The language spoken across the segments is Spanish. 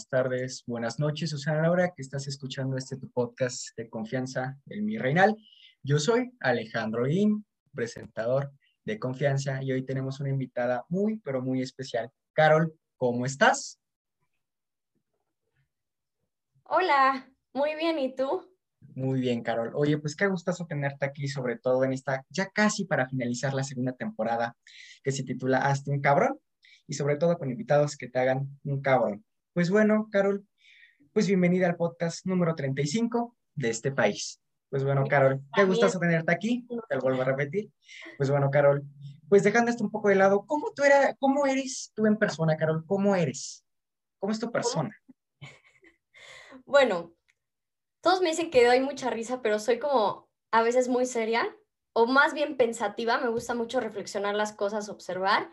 Buenas tardes, buenas noches, Susana Laura, que estás escuchando este tu podcast de confianza en mi reinal. Yo soy Alejandro Guín, presentador de confianza, y hoy tenemos una invitada muy, pero muy especial. Carol, ¿cómo estás? Hola, muy bien, ¿y tú? Muy bien, Carol. Oye, pues qué gustazo tenerte aquí, sobre todo en esta, ya casi para finalizar la segunda temporada, que se titula Hazte un cabrón y sobre todo con invitados que te hagan un cabrón. Pues bueno, Carol, pues bienvenida al podcast número 35 de este país. Pues bueno, Carol, qué gustazo tenerte aquí, te lo vuelvo a repetir. Pues bueno, Carol, pues dejando esto un poco de lado, ¿cómo tú era, cómo eres tú en persona, Carol? ¿Cómo eres? ¿Cómo es tu persona? Bueno, todos me dicen que doy mucha risa, pero soy como a veces muy seria o más bien pensativa. Me gusta mucho reflexionar las cosas, observar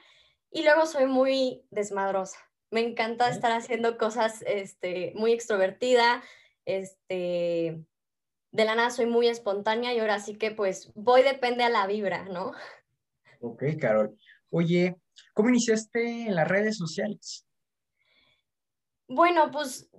y luego soy muy desmadrosa. Me encanta estar haciendo cosas este, muy extrovertida, este, de la nada soy muy espontánea y ahora sí que pues voy depende a la vibra, ¿no? Ok, Carol. Oye, ¿cómo iniciaste en las redes sociales? Bueno, pues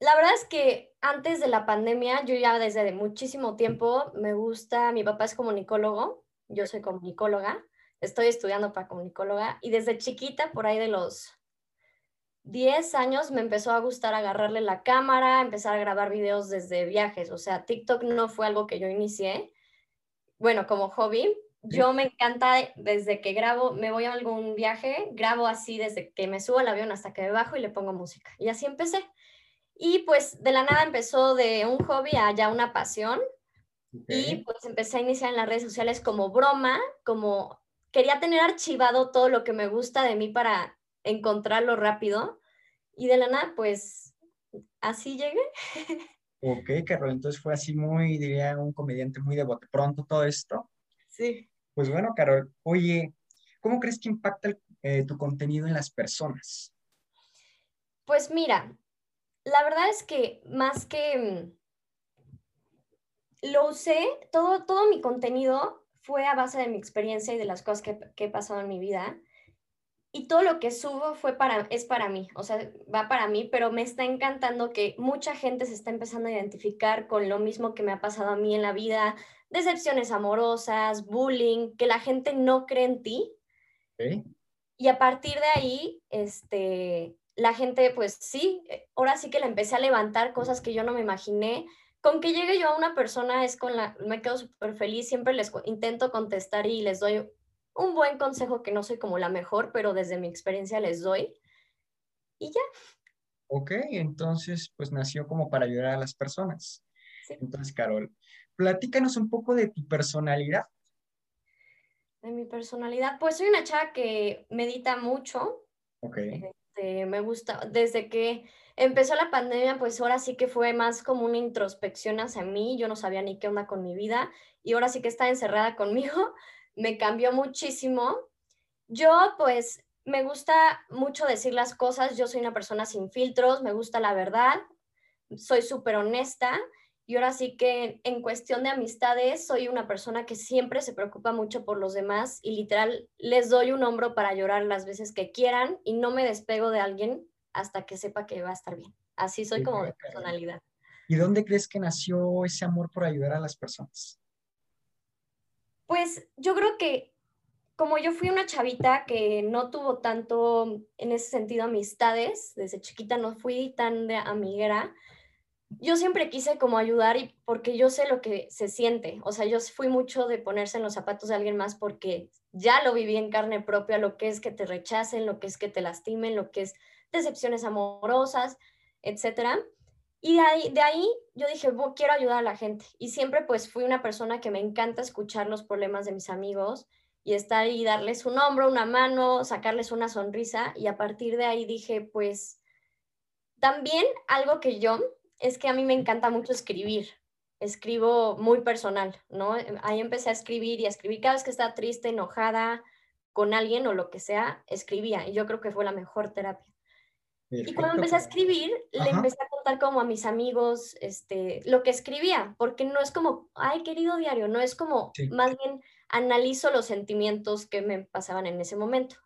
la verdad es que antes de la pandemia, yo ya desde muchísimo tiempo me gusta, mi papá es comunicólogo, yo soy comunicóloga, estoy estudiando para comunicóloga y desde chiquita, por ahí de los 10 años, me empezó a gustar agarrarle la cámara, empezar a grabar videos desde viajes. O sea, TikTok no fue algo que yo inicié, bueno, como hobby. Yo me encanta desde que grabo, me voy a algún viaje, grabo así desde que me subo al avión hasta que me bajo y le pongo música. Y así empecé. Y pues de la nada empezó de un hobby a ya una pasión. Y pues empecé a iniciar en las redes sociales como broma, como quería tener archivado todo lo que me gusta de mí para encontrarlo rápido y de la nada, pues así llegué. Ok, Carol, entonces fue así muy, diría, un comediante muy de bote pronto todo esto. Sí. Pues bueno, Carol, oye, ¿cómo crees que impacta eh, tu contenido en las personas? Pues mira, la verdad es que más que mm, lo usé, todo, todo mi contenido fue a base de mi experiencia y de las cosas que, que he pasado en mi vida. Y todo lo que subo fue para, es para mí, o sea, va para mí, pero me está encantando que mucha gente se está empezando a identificar con lo mismo que me ha pasado a mí en la vida, decepciones amorosas, bullying, que la gente no cree en ti. Y a partir de ahí, este, la gente, pues sí, eh, ahora sí que le empecé a levantar cosas que yo no me imaginé, con que llegue yo a una persona es con la, me quedo súper feliz, siempre les intento contestar y les doy un buen consejo que no soy como la mejor, pero desde mi experiencia les doy. Y ya. Ok, entonces pues nació como para ayudar a las personas. Entonces, Carol, platícanos un poco de tu personalidad. De mi personalidad, pues soy una chava que medita mucho. Ok. Este, me gusta, desde que empezó la pandemia, pues ahora sí que fue más como una introspección hacia mí, yo no sabía ni qué onda con mi vida y ahora sí que está encerrada conmigo, me cambió muchísimo. Yo pues me gusta mucho decir las cosas, yo soy una persona sin filtros, me gusta la verdad, soy súper honesta y ahora sí que en cuestión de amistades soy una persona que siempre se preocupa mucho por los demás y literal les doy un hombro para llorar las veces que quieran y no me despego de alguien hasta que sepa que va a estar bien. Así soy como de personalidad. ¿Y dónde crees que nació ese amor por ayudar a las personas? Pues yo creo que como yo fui una chavita que no tuvo tanto en ese sentido amistades, desde chiquita no fui tan de amiguera, yo siempre quise como ayudar y porque yo sé lo que se siente, o sea, yo fui mucho de ponerse en los zapatos de alguien más porque ya lo viví en carne propia, lo que es que te rechacen, lo que es que te lastimen, lo que es decepciones amorosas, etcétera. Y de ahí, de ahí yo dije, quiero ayudar a la gente. Y siempre pues fui una persona que me encanta escuchar los problemas de mis amigos y estar ahí y darles un hombro, una mano, sacarles una sonrisa. Y a partir de ahí dije, pues también algo que yo, es que a mí me encanta mucho escribir. Escribo muy personal, ¿no? Ahí empecé a escribir y a escribir cada vez que estaba triste, enojada con alguien o lo que sea, escribía. Y yo creo que fue la mejor terapia y cuando empecé a escribir, le empecé a contar como a mis amigos este, lo que escribía, porque no es como, ay, querido diario, no es como, más bien analizo los sentimientos que me pasaban en ese momento.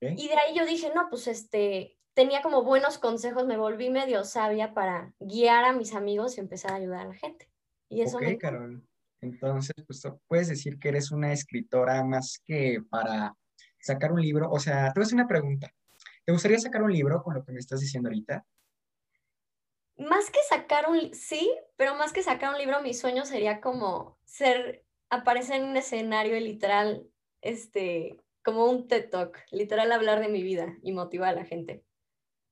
Y de ahí yo dije, no, pues este, tenía como buenos consejos, me volví medio sabia para guiar a mis amigos y empezar a ayudar a la gente. Y eso me... Carol. Entonces, pues puedes decir que eres una escritora más que para sacar un libro. O sea, te voy a hacer una pregunta. ¿Te gustaría sacar un libro con lo que me estás diciendo ahorita? Más que sacar un, sí, pero más que sacar un libro, mi sueño sería como ser, aparecer en un escenario y literal, este, como un TED Talk, literal hablar de mi vida y motivar a la gente.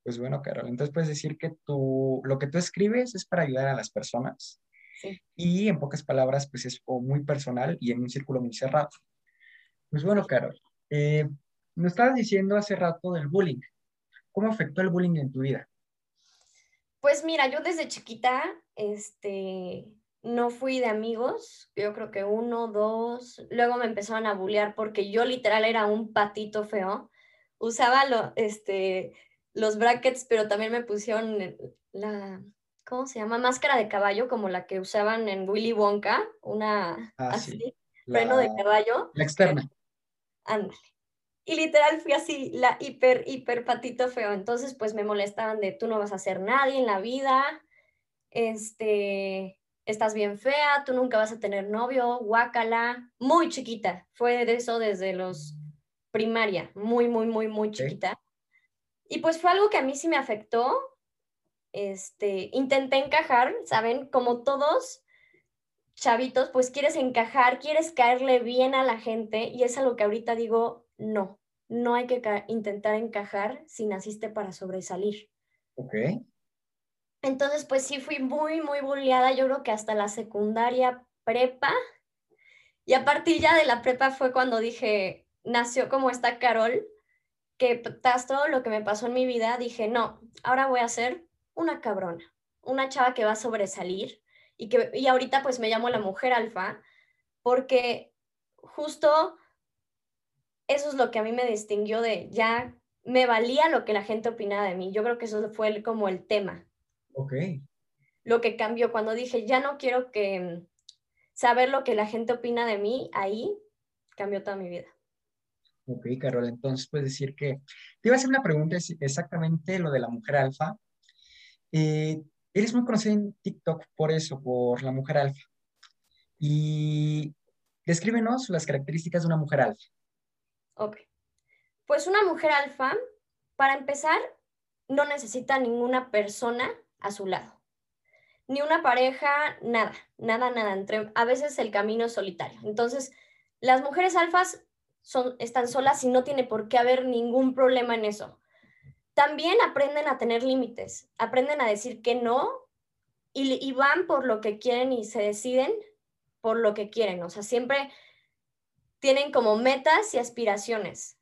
Pues bueno, Carol, entonces puedes decir que tú, lo que tú escribes es para ayudar a las personas. Sí. Y en pocas palabras, pues es muy personal y en un círculo muy cerrado. Pues bueno, Carol, eh, nos estabas diciendo hace rato del bullying. ¿Cómo afectó el bullying en tu vida? Pues mira, yo desde chiquita, este, no fui de amigos, yo creo que uno, dos, luego me empezaron a bullear porque yo literal era un patito feo. Usaba lo, este, los brackets, pero también me pusieron la, ¿cómo se llama? Máscara de caballo, como la que usaban en Willy Wonka, una Ah, así, sí. freno de caballo. la externa. Ándale. Y literal fui así, la hiper, hiper patito feo. Entonces, pues me molestaban de tú no vas a ser nadie en la vida, este, estás bien fea, tú nunca vas a tener novio, guácala. Muy chiquita. Fue de eso desde los primaria, muy, muy, muy, muy chiquita. Y pues fue algo que a mí sí me afectó. Este, intenté encajar, ¿saben? Como todos chavitos, pues quieres encajar, quieres caerle bien a la gente y es algo que ahorita digo, no, no hay que intentar encajar si naciste para sobresalir. Ok. Entonces, pues sí fui muy, muy bulleada, yo creo que hasta la secundaria prepa. Y a partir ya de la prepa fue cuando dije, nació como esta Carol, que tras todo lo que me pasó en mi vida, dije, no, ahora voy a ser una cabrona, una chava que va a sobresalir y que y ahorita pues me llamo la mujer alfa porque justo eso es lo que a mí me distinguió de ya me valía lo que la gente opinaba de mí. Yo creo que eso fue el- como el tema, Ok. lo que cambió cuando dije, ya no quiero que saber lo que la gente opina de mí, ahí cambió toda mi vida. Ok, Carol, entonces puedes decir que te iba a hacer una pregunta es exactamente lo de la mujer alfa. Eh, eres muy conocida en TikTok por eso, por la mujer alfa. Y descríbenos las características de una mujer alfa. Ok. Pues una mujer alfa, para empezar, no necesita ninguna persona a su lado. Ni una pareja, nada, nada, nada. Entre, a veces el camino es solitario. Entonces, las mujeres alfas son, están solas y no tiene por qué haber ningún problema en eso. También aprenden a tener límites, aprenden a decir que no y, y van por lo que quieren y se deciden por lo que quieren. O sea, siempre tienen como metas y aspiraciones.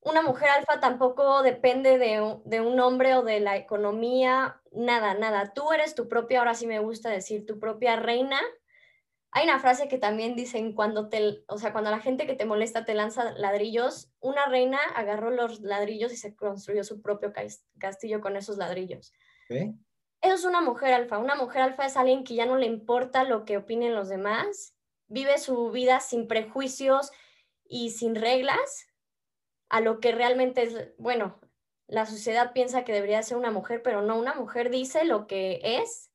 Una mujer alfa tampoco depende de, un- de un hombre o de la economía, nada, nada. Tú eres tu propia, ahora sí me gusta decir, tu propia reina. Hay una frase que también dicen cuando te, o sea, cuando la gente que te molesta te lanza ladrillos, una reina agarró los ladrillos y se construyó su propio cas- castillo con esos ladrillos. ¿ok? Eso es una mujer alfa. Una mujer alfa es alguien que ya no le importa lo que opinen los demás, vive su vida sin prejuicios y sin reglas, a lo que realmente es, bueno, la sociedad piensa que debería ser una mujer, pero no, una mujer dice lo que es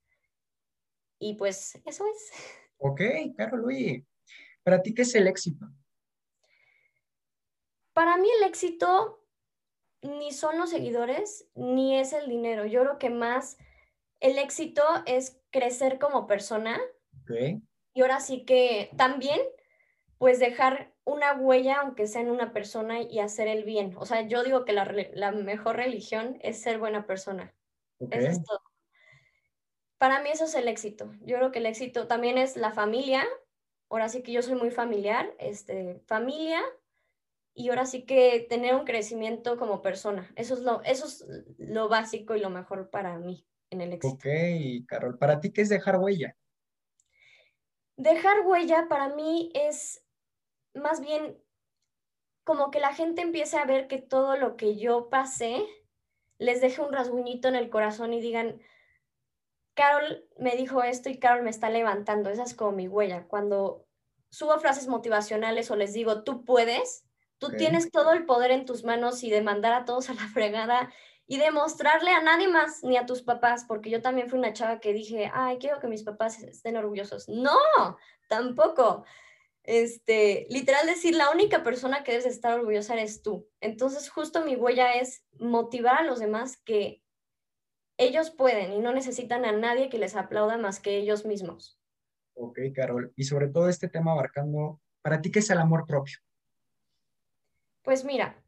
y pues eso es. Ok, Carol, oye, ¿para ti qué es el éxito? Para mí el éxito ni son los seguidores, ni es el dinero. Yo creo que más el éxito es crecer como persona y ahora sí que también pues dejar una huella, aunque sea en una persona, y hacer el bien. O sea, yo digo que la, la mejor religión es ser buena persona. Eso es todo. Para mí eso es el éxito. Yo creo que el éxito también es la familia. Ahora sí que yo soy muy familiar, este, familia, y ahora sí que tener un crecimiento como persona. Eso es lo, eso es lo básico y lo mejor para mí en el éxito. ok, Carol, ¿para ti qué es dejar huella? Dejar huella para mí es más bien como que la gente empiece a ver que todo lo que yo pasé les deje un rasguñito en el corazón y digan, Carol me dijo esto y Carol me está levantando. Esa es como mi huella. Cuando subo frases motivacionales o les digo, tú puedes, tú tienes todo el poder en tus manos y de mandar a todos a la fregada y demostrarle a nadie más, ni a tus papás, porque yo también fui una chava que dije, ay, quiero que mis papás estén orgullosos. No, tampoco. Este, literal decir, la única persona que debes estar orgullosa eres tú. Entonces, justo mi huella es motivar a los demás que ellos pueden y no necesitan a nadie que les aplauda más que ellos mismos. Ok, Carol. Y sobre todo este tema abarcando, ¿para ti qué es el amor propio? Pues mira,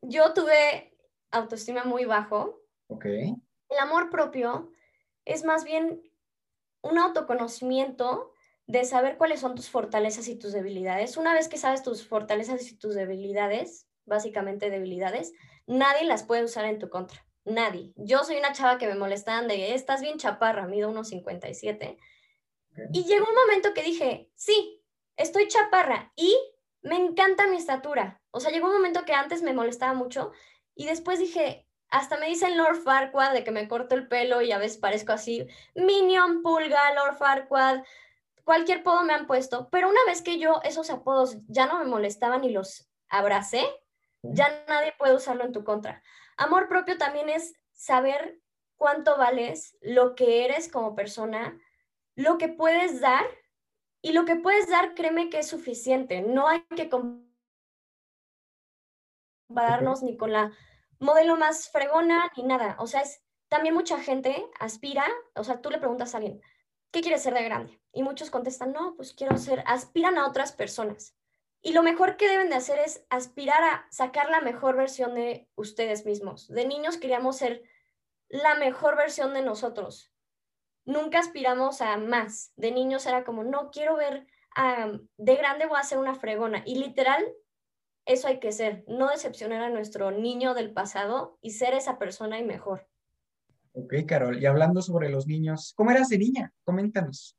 yo tuve autoestima muy bajo. Ok. El amor propio es más bien un autoconocimiento de saber cuáles son tus fortalezas y tus debilidades. Una vez que sabes tus fortalezas y tus debilidades, básicamente debilidades, nadie las puede usar en tu contra. Nadie. Yo soy una chava que me molestaban de, estás bien chaparra, mido unos 57. Y llegó un momento que dije, sí, estoy chaparra y me encanta mi estatura. O sea, llegó un momento que antes me molestaba mucho y después dije, hasta me dicen Lord Farquaad de que me corto el pelo y a veces parezco así. Minion, Pulga, Lord Farquaad, cualquier apodo me han puesto. Pero una vez que yo esos apodos ya no me molestaban y los abracé, ya nadie puede usarlo en tu contra. Amor propio también es saber cuánto vales, lo que eres como persona, lo que puedes dar y lo que puedes dar, créeme que es suficiente. No hay que compararnos ni con la modelo más fregona ni nada. O sea, es, también mucha gente aspira, o sea, tú le preguntas a alguien, ¿qué quieres ser de grande? Y muchos contestan, no, pues quiero ser, aspiran a otras personas. Y lo mejor que deben de hacer es aspirar a sacar la mejor versión de ustedes mismos. De niños queríamos ser la mejor versión de nosotros. Nunca aspiramos a más. De niños era como, no, quiero ver, de grande voy a ser una fregona. Y literal, eso hay que ser, no decepcionar a nuestro niño del pasado y ser esa persona y mejor. Ok, Carol, y hablando sobre los niños, ¿cómo eras de niña? Coméntanos.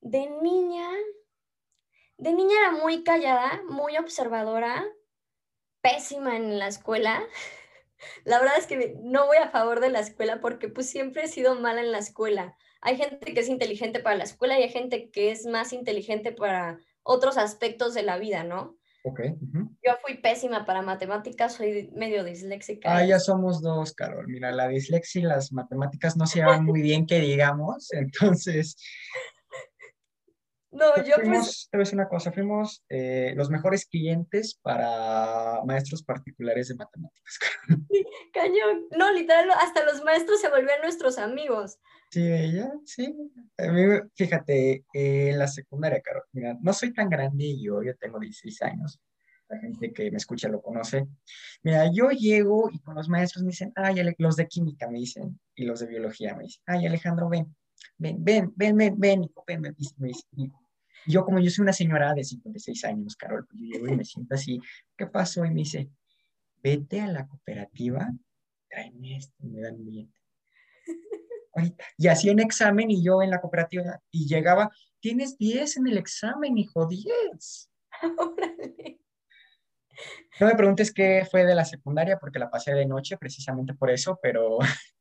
De niña, de niña era muy callada, muy observadora, pésima en la escuela. La verdad es que no voy a favor de la escuela porque pues siempre he sido mala en la escuela. Hay gente que es inteligente para la escuela y hay gente que es más inteligente para otros aspectos de la vida, ¿no? Ok. Yo fui pésima para matemáticas, soy medio disléxica. Ah, ya somos dos, Carol. Mira, la dislexia y las matemáticas no se llevan muy bien, que digamos. Entonces, no, yo fuimos, te voy a decir una cosa, fuimos eh, los mejores clientes para maestros particulares de matemáticas. Cañón. No, literal, hasta los maestros se volvían nuestros amigos. Sí, ella, sí. A mí, fíjate, en la secundaria, Carol, mira, no soy tan grande yo, yo tengo 16 años. La gente que me escucha lo conoce. Mira, yo llego y con los maestros me dicen, ay, los de química me dicen, y los de biología me dicen, ay, Alejandro, ven, ven, ven, ven, ven, ven, ven, ven, ven, ven, yo como yo soy una señora de 56 años, Carol, pues yo llego y me siento así, ¿qué pasó? Y me dice, vete a la cooperativa, tráeme esto, me dan un billete. Ahorita. Y así en examen y yo en la cooperativa, y llegaba, tienes 10 en el examen, hijo, 10. No me preguntes qué fue de la secundaria, porque la pasé de noche precisamente por eso, pero...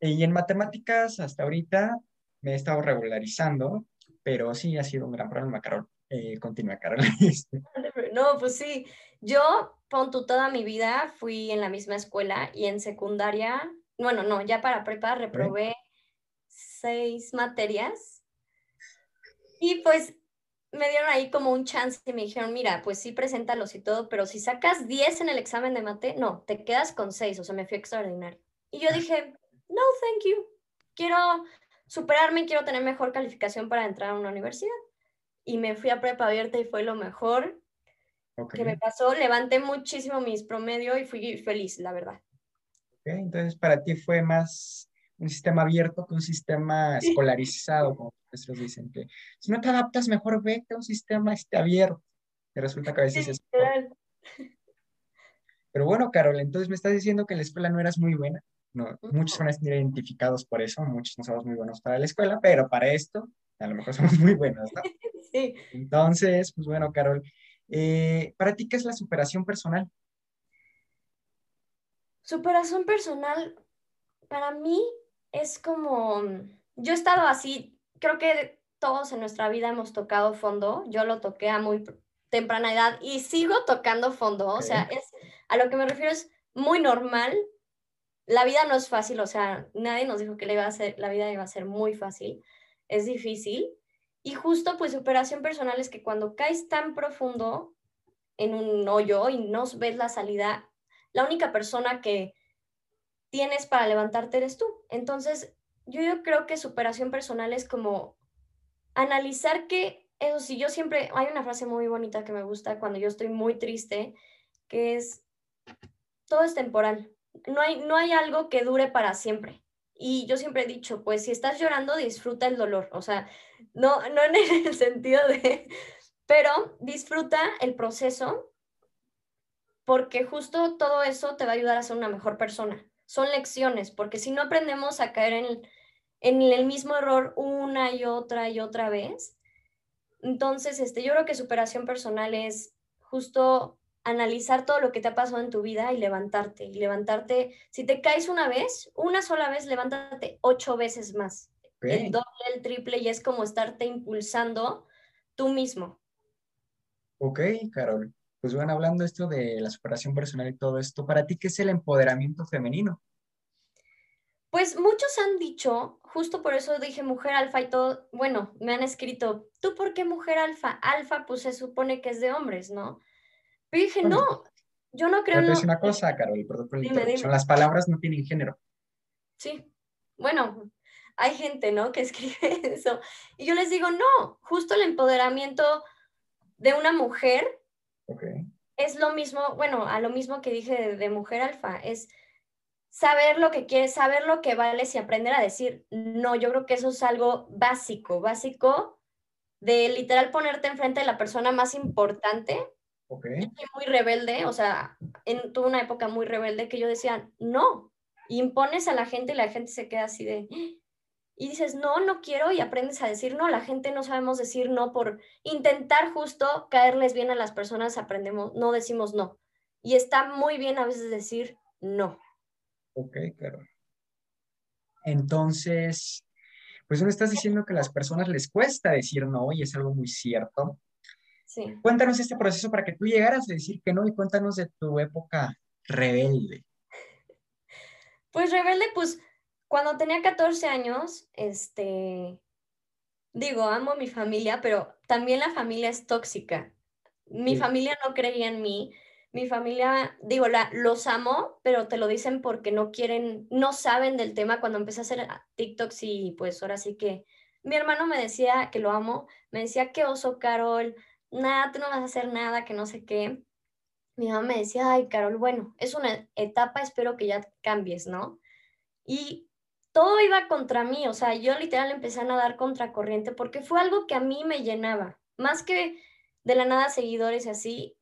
y en matemáticas, hasta ahorita, me he estado regularizando pero sí ha sido un gran problema, Carol. Eh, continúa, Carol. no, pues sí, yo, pon toda mi vida fui en la misma escuela y en secundaria, bueno, no, ya para prepa reprobé seis materias y pues me dieron ahí como un chance y me dijeron, mira, pues sí, preséntalos y todo, pero si sacas 10 en el examen de mate, no, te quedas con 6, o sea, me fui extraordinario. Y yo dije, no, thank you, quiero superarme quiero tener mejor calificación para entrar a una universidad. Y me fui a prepa abierta y fue lo mejor que me pasó. Levanté muchísimo mis promedio y fui feliz, la verdad. entonces, para ti fue más un sistema abierto que un sistema escolarizado, como los dicen que si no te adaptas, mejor vete a un sistema este, abierto. Y resulta que a veces es... Pero bueno, Carol, entonces me estás diciendo que la escuela no eras muy buena. No, muchos van a estar identificados por eso, muchos no somos muy buenos para la escuela, pero para esto a lo mejor somos muy buenos, ¿no? Sí. Entonces, pues bueno, Carol, eh, ¿para ti qué es la superación personal? Superación personal, para mí es como, yo he estado así, creo que todos en nuestra vida hemos tocado fondo, yo lo toqué a muy temprana edad y sigo tocando fondo, o sea, es, a lo que me refiero es muy normal la vida no es fácil, o sea, nadie nos dijo que le iba a ser, la vida iba a ser muy fácil, es difícil. Y justo pues superación personal es que cuando caes tan profundo en un hoyo y no ves la salida, la única persona que tienes para levantarte eres tú. Entonces, yo, yo creo que superación personal es como analizar que, eso sí, yo siempre, hay una frase muy bonita que me gusta cuando yo estoy muy triste, que es, todo es temporal, no hay, no hay algo que dure para siempre. Y yo siempre he dicho, pues si estás llorando, disfruta el dolor. O sea, no, no en el sentido de, pero disfruta el proceso porque justo todo eso te va a ayudar a ser una mejor persona. Son lecciones, porque si no aprendemos a caer en, en el mismo error una y otra y otra vez, entonces este, yo creo que superación personal es justo analizar todo lo que te ha pasado en tu vida y levantarte. Y levantarte, si te caes una vez, una sola vez, levántate ocho veces más. El doble, el triple, y es como estarte impulsando tú mismo. Ok, Carol. Pues bueno, hablando esto de la superación personal y todo esto, ¿para ti qué es el empoderamiento femenino? Pues muchos han dicho, justo por eso dije mujer alfa y todo, bueno, me han escrito, ¿tú por qué mujer alfa? Alfa pues se supone que es de hombres, ¿no? Pero dije, no, yo no creo... Pero te una cosa, Carol, perdón por la Las palabras no tienen género. Sí, bueno, hay gente, ¿no? Que escribe eso. Y yo les digo, no, justo el empoderamiento de una mujer es lo mismo, bueno, a lo mismo que dije de, mujer alfa, es saber lo que quieres, saber lo que vales y aprender a decir, no, yo creo que eso es algo básico, básico de literal ponerte enfrente de la persona más importante Okay. muy rebelde, o sea, en, tuve una época muy rebelde que yo decía, no, impones a la gente y la gente se queda así de, y dices, no, no quiero y aprendes a decir no, la gente no sabemos decir no por intentar justo caerles bien a las personas, aprendemos, no decimos no. Y está muy bien a veces decir no. Ok, claro. Entonces, pues no estás diciendo que a las personas les cuesta decir no y es algo muy cierto. Cuéntanos este proceso para que tú llegaras a decir que no y cuéntanos de tu época rebelde. Pues rebelde, pues cuando tenía 14 años, este, digo, amo a mi familia, pero también la familia es tóxica. Mi familia no creía en mí. Mi familia, digo, la, los amo, pero te lo dicen porque no quieren, no saben del tema. Cuando empecé a hacer TikToks y pues ahora sí que mi hermano me decía que lo amo, me decía que oso, Carol, nada, tú no vas a hacer nada, que no sé qué. Mi mamá me decía, ay, Carol, bueno, es una etapa, espero que ya cambies, ¿no? Y todo iba contra mí, o sea, yo literal empecé a nadar contracorriente porque fue algo que a mí me llenaba, más que de la nada seguidores y así,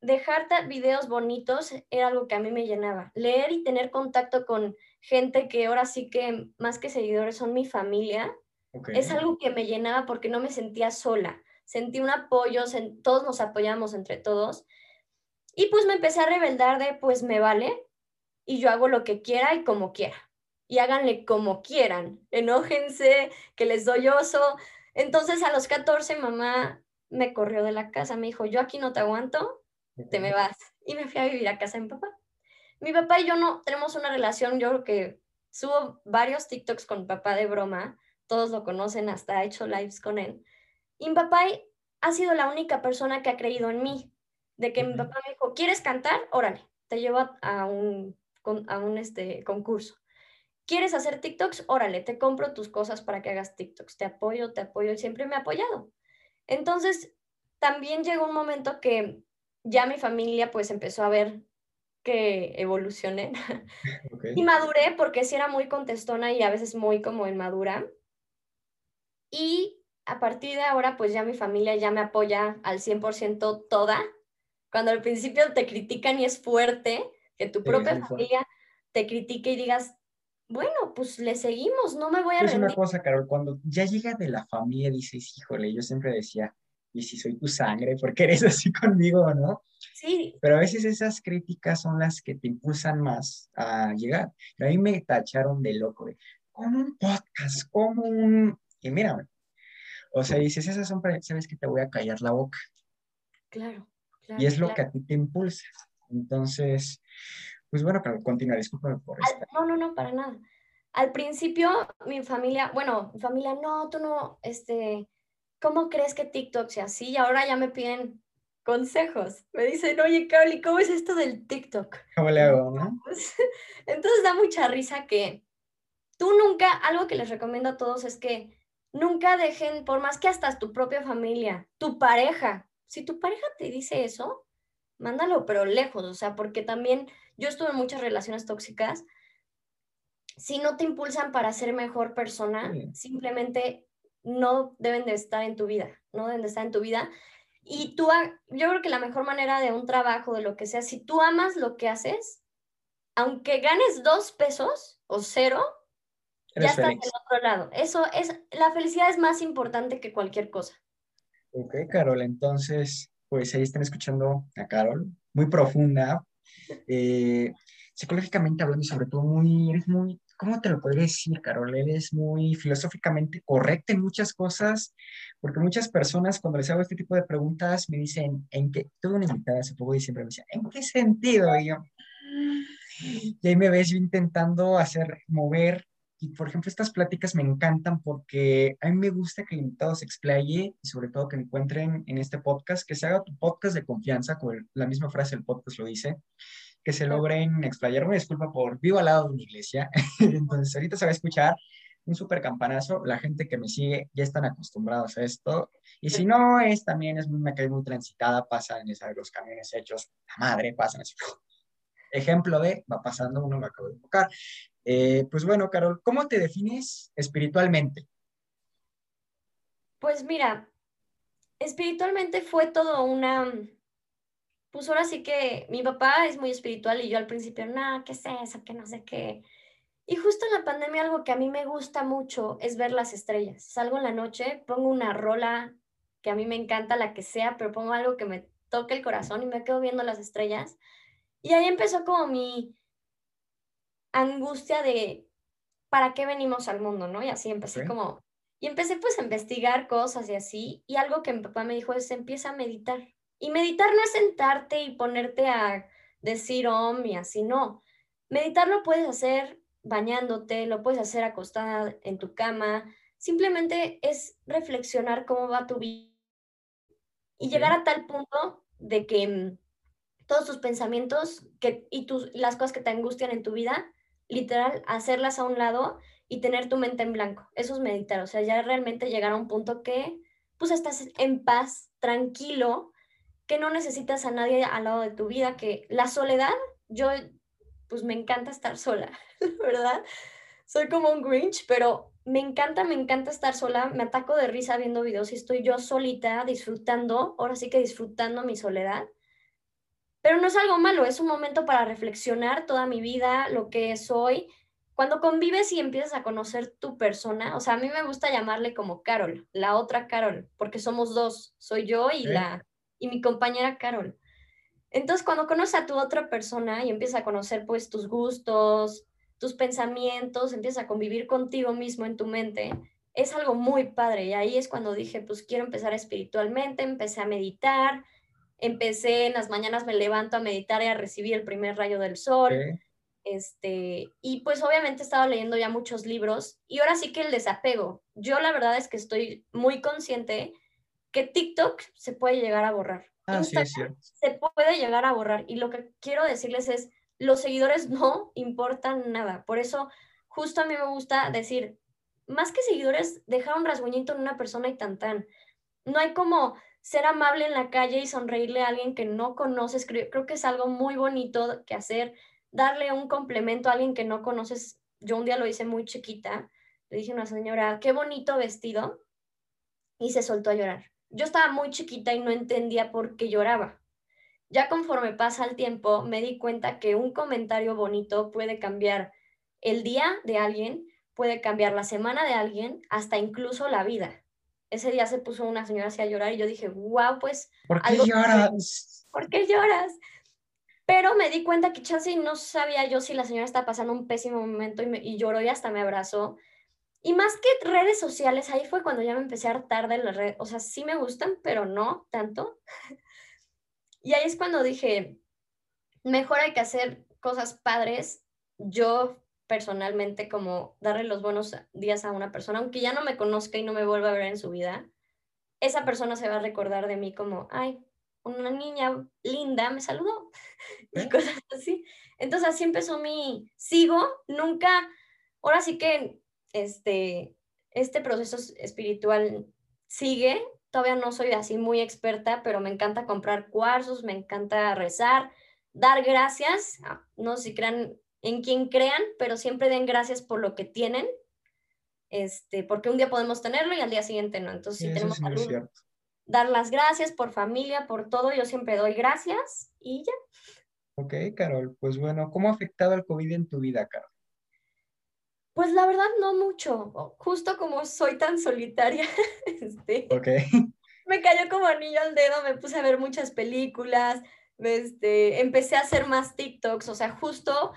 dejar videos bonitos era algo que a mí me llenaba. Leer y tener contacto con gente que ahora sí que más que seguidores son mi familia, es algo que me llenaba porque no me sentía sola sentí un apoyo, todos nos apoyamos entre todos. Y pues me empecé a rebeldar de, pues me vale, y yo hago lo que quiera y como quiera. Y háganle como quieran, enójense, que les doy oso. Entonces a los 14 mamá me corrió de la casa, me dijo, yo aquí no te aguanto, te me vas. Y me fui a vivir a casa de mi papá. Mi papá y yo no tenemos una relación, yo creo que subo varios TikToks con papá de broma, todos lo conocen, hasta he hecho lives con él. Y mi papá ha sido la única persona que ha creído en mí. De que mi papá me dijo, ¿quieres cantar? Órale, te llevo a un, a un este, concurso. ¿Quieres hacer TikToks? Órale, te compro tus cosas para que hagas TikToks. Te apoyo, te apoyo. Y siempre me ha apoyado. Entonces, también llegó un momento que ya mi familia pues empezó a ver que evolucioné. y maduré porque sí era muy contestona y a veces muy como inmadura. Y a partir de ahora, pues ya mi familia ya me apoya al 100% toda. Cuando al principio te critican y es fuerte, que tu propia familia te critique y digas, bueno, pues le seguimos, no me voy a Es una cosa, Carol, cuando ya llega de la familia, dices, híjole, yo siempre decía, y si soy tu sangre, porque eres así conmigo, ¿no? Sí. Pero a veces esas críticas son las que te impulsan más a llegar. a mí me tacharon de loco, de, como un podcast, como un... Y mira, o sea, dices, esas son, sabes que te voy a callar la boca. Claro. y es lo que a ti te impulsa. Entonces, Pues bueno, pero continúa, discúlpame por esto. No, no, no, para nada. Al principio, mi familia, bueno, mi familia, no, tú no, este, ¿cómo crees que TikTok sea así? Y ahora ya me piden consejos. Me dicen, oye, Carly, ¿cómo es esto del TikTok? ¿Cómo le hago, no? Entonces da mucha risa que tú nunca, algo que les recomiendo a todos es que nunca dejen, por más que hasta tu propia familia, tu pareja, si tu pareja te dice eso, mándalo, pero lejos, o sea, porque también yo estuve en muchas relaciones tóxicas. Si no te impulsan para ser mejor persona, simplemente no deben de estar en tu vida, no deben de estar en tu vida. Y tú, yo creo que la mejor manera de un trabajo, de lo que sea, si tú amas lo que haces, aunque ganes dos pesos o cero, ya estás del otro lado. Eso es, la felicidad es más importante que cualquier cosa. Ok, Carol, entonces, pues ahí están escuchando a Carol, muy profunda, eh, psicológicamente hablando y sobre todo muy, eres muy, ¿cómo te lo podría decir, Carol? Eres muy filosóficamente correcta en muchas cosas, porque muchas personas cuando les hago este tipo de preguntas me dicen, ¿en qué? Tuve una invitada hace poco y siempre me decía, ¿en qué sentido? Y yo, y ahí me ves yo intentando hacer, mover y por ejemplo, estas pláticas me encantan porque a mí me gusta que el invitado se explaye y sobre todo que encuentren en este podcast, que se haga tu podcast de confianza, como la misma frase del podcast lo dice, que se logren explayar. Una disculpa por vivo al lado de una iglesia, entonces ahorita se va a escuchar un súper campanazo. La gente que me sigue ya están acostumbrados a esto. Y si no, es también es una calle muy transitada, pasan los camiones hechos, la madre, pasan así. Ejemplo de, va pasando, uno me acabo de enfocar. Eh, pues bueno, Carol, ¿cómo te defines espiritualmente? Pues mira, espiritualmente fue todo una... Pues ahora sí que mi papá es muy espiritual y yo al principio, no, ¿qué es eso? Que no sé qué. Y justo en la pandemia algo que a mí me gusta mucho es ver las estrellas. Salgo en la noche, pongo una rola que a mí me encanta, la que sea, pero pongo algo que me toque el corazón y me quedo viendo las estrellas. Y ahí empezó como mi, angustia de para qué venimos al mundo, ¿no? Y así empecé como, y empecé pues a investigar cosas y así, y algo que mi papá me dijo es, empieza a meditar. Y meditar no es sentarte y ponerte a decir om y así, no. Meditar lo puedes hacer bañándote, lo puedes hacer acostada en tu cama, simplemente es reflexionar cómo va tu vida y llegar a tal punto de que mm, todos tus pensamientos que, y tus, las cosas que te angustian en tu vida literal, hacerlas a un lado y tener tu mente en blanco. Eso es meditar, o sea, ya realmente llegar a un punto que pues estás en paz, tranquilo, que no necesitas a nadie al lado de tu vida, que la soledad, yo pues me encanta estar sola, ¿verdad? Soy como un Grinch, pero me encanta, me encanta estar sola, me ataco de risa viendo videos y estoy yo solita disfrutando, ahora sí que disfrutando mi soledad pero no es algo malo, es un momento para reflexionar toda mi vida, lo que soy. Cuando convives y empiezas a conocer tu persona, o sea, a mí me gusta llamarle como Carol, la otra Carol, porque somos dos, soy yo y, la, y mi compañera Carol. Entonces, cuando conoces a tu otra persona y empiezas a conocer pues tus gustos, tus pensamientos, empiezas a convivir contigo mismo en tu mente, es algo muy padre. Y ahí es cuando dije, pues quiero empezar espiritualmente, empecé a meditar, empecé en las mañanas, me levanto a meditar y a recibir el primer rayo del sol. Este, y pues obviamente he estado leyendo ya muchos libros y ahora sí que el desapego. Yo la verdad es que estoy muy consciente que TikTok se puede llegar a borrar. Ah, sí, Se puede llegar a borrar y lo que quiero decirles es, los seguidores no importan nada. Por eso justo a mí me gusta decir, más que seguidores, dejar un rasguñito en una persona y tan tan. No hay como ser amable en la calle y sonreírle a alguien que no conoces, creo, que es algo muy bonito que hacer, darle un complemento a alguien que no conoces. Yo un día lo hice muy chiquita, le dije a una señora, qué bonito vestido, y se soltó a llorar. Yo estaba muy chiquita y no entendía por qué lloraba. Ya conforme pasa el tiempo, me di cuenta que un comentario bonito puede cambiar el día de alguien, puede cambiar la semana de alguien, hasta incluso la vida ese día se puso una señora así a llorar y yo dije, wow, pues... ¿Por qué lloras? ¿Por qué lloras? Pero me di cuenta que chance no sabía yo si la señora estaba pasando un pésimo momento y, y lloró y hasta me abrazó. Y más que redes sociales, ahí fue cuando ya me empecé a hartar de las redes. O sea, sí me gustan, pero no tanto. y ahí es cuando dije, mejor hay que hacer cosas padres, yo personalmente como darle los buenos días a una persona, aunque ya no me conozca y no me vuelva a ver en su vida, esa persona se va a recordar de mí como, ay, una niña linda me saludó y cosas así. Entonces así empezó mi, sigo, nunca, ahora sí que este, este proceso espiritual sigue, todavía no soy así muy experta, pero me encanta comprar cuarzos, me encanta rezar, dar gracias, ah, no sé si crean en quien crean, pero siempre den gracias por lo que tienen, este, porque un día podemos tenerlo y al día siguiente no. Entonces, si tenemos salud, dar las gracias por familia, por todo, yo siempre doy gracias y ya. Ok, Carol, pues bueno, ¿cómo ha afectado el COVID en tu vida, Carol? Pues la verdad no mucho, justo como soy tan solitaria, este, me cayó como anillo al dedo, me puse a ver muchas películas, este, empecé a hacer más TikToks, o sea, justo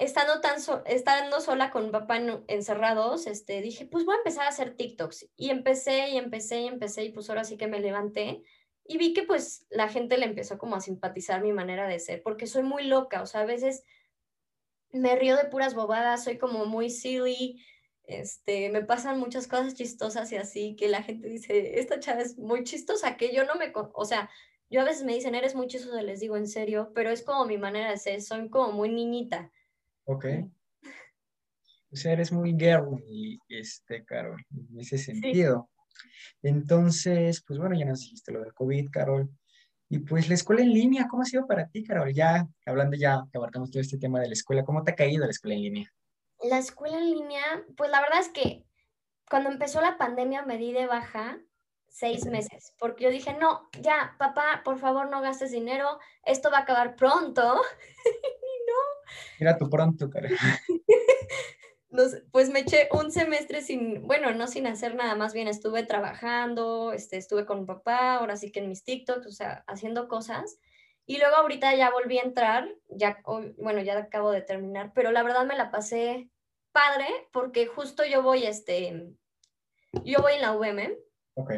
estando, tan estando sola con papá encerrados, este, dije, pues voy a empezar a hacer TikToks. Y empecé y empecé y empecé y pues ahora sí que me levanté y vi que pues la gente le empezó como a simpatizar mi manera de ser, porque soy muy loca, o sea, a veces me río de puras bobadas, soy como muy silly, este, me pasan muchas cosas chistosas y así, que la gente dice, esta chava es muy chistosa, que yo no me, o sea, yo a veces me dicen, eres muy chistosa, les digo en serio, pero es como mi manera de ser, soy como muy niñita. Ok. O sea, eres muy girly, este, Carol, en ese sentido. Entonces, pues bueno, ya nos dijiste lo del COVID, Carol. Y pues la escuela en línea, ¿cómo ha sido para ti, Carol? Ya hablando ya, que abarcamos todo este tema de la escuela, ¿cómo te ha caído la escuela en línea? La escuela en línea, pues la verdad es que cuando empezó la pandemia me di de baja seis meses, porque yo dije, no, ya, papá, por favor no gastes dinero, esto va a acabar pronto. Mira tú pronto, cara. pues me eché un semestre sin, bueno, no sin hacer nada, más bien estuve trabajando, este, estuve con mi papá, ahora sí que en mis TikToks, o sea, haciendo cosas. Y luego ahorita ya volví a entrar, ya, bueno, ya acabo de terminar, pero la verdad me la pasé padre porque justo yo voy, este, yo voy en la UM. Ok.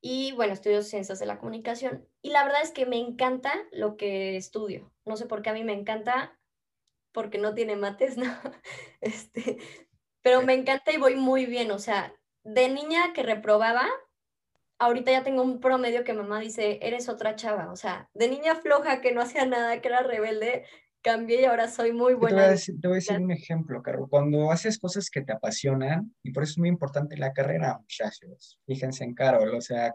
Y bueno, estudio ciencias de la comunicación. Y la verdad es que me encanta lo que estudio. No sé por qué a mí me encanta porque no tiene mates, ¿no? Este, pero me encanta y voy muy bien, o sea, de niña que reprobaba, ahorita ya tengo un promedio que mamá dice, eres otra chava, o sea, de niña floja que no hacía nada, que era rebelde, cambié y ahora soy muy buena. Te voy, a decir, te voy a decir un ejemplo, Caro. Cuando haces cosas que te apasionan, y por eso es muy importante la carrera, muchachos, fíjense en Carol, o sea,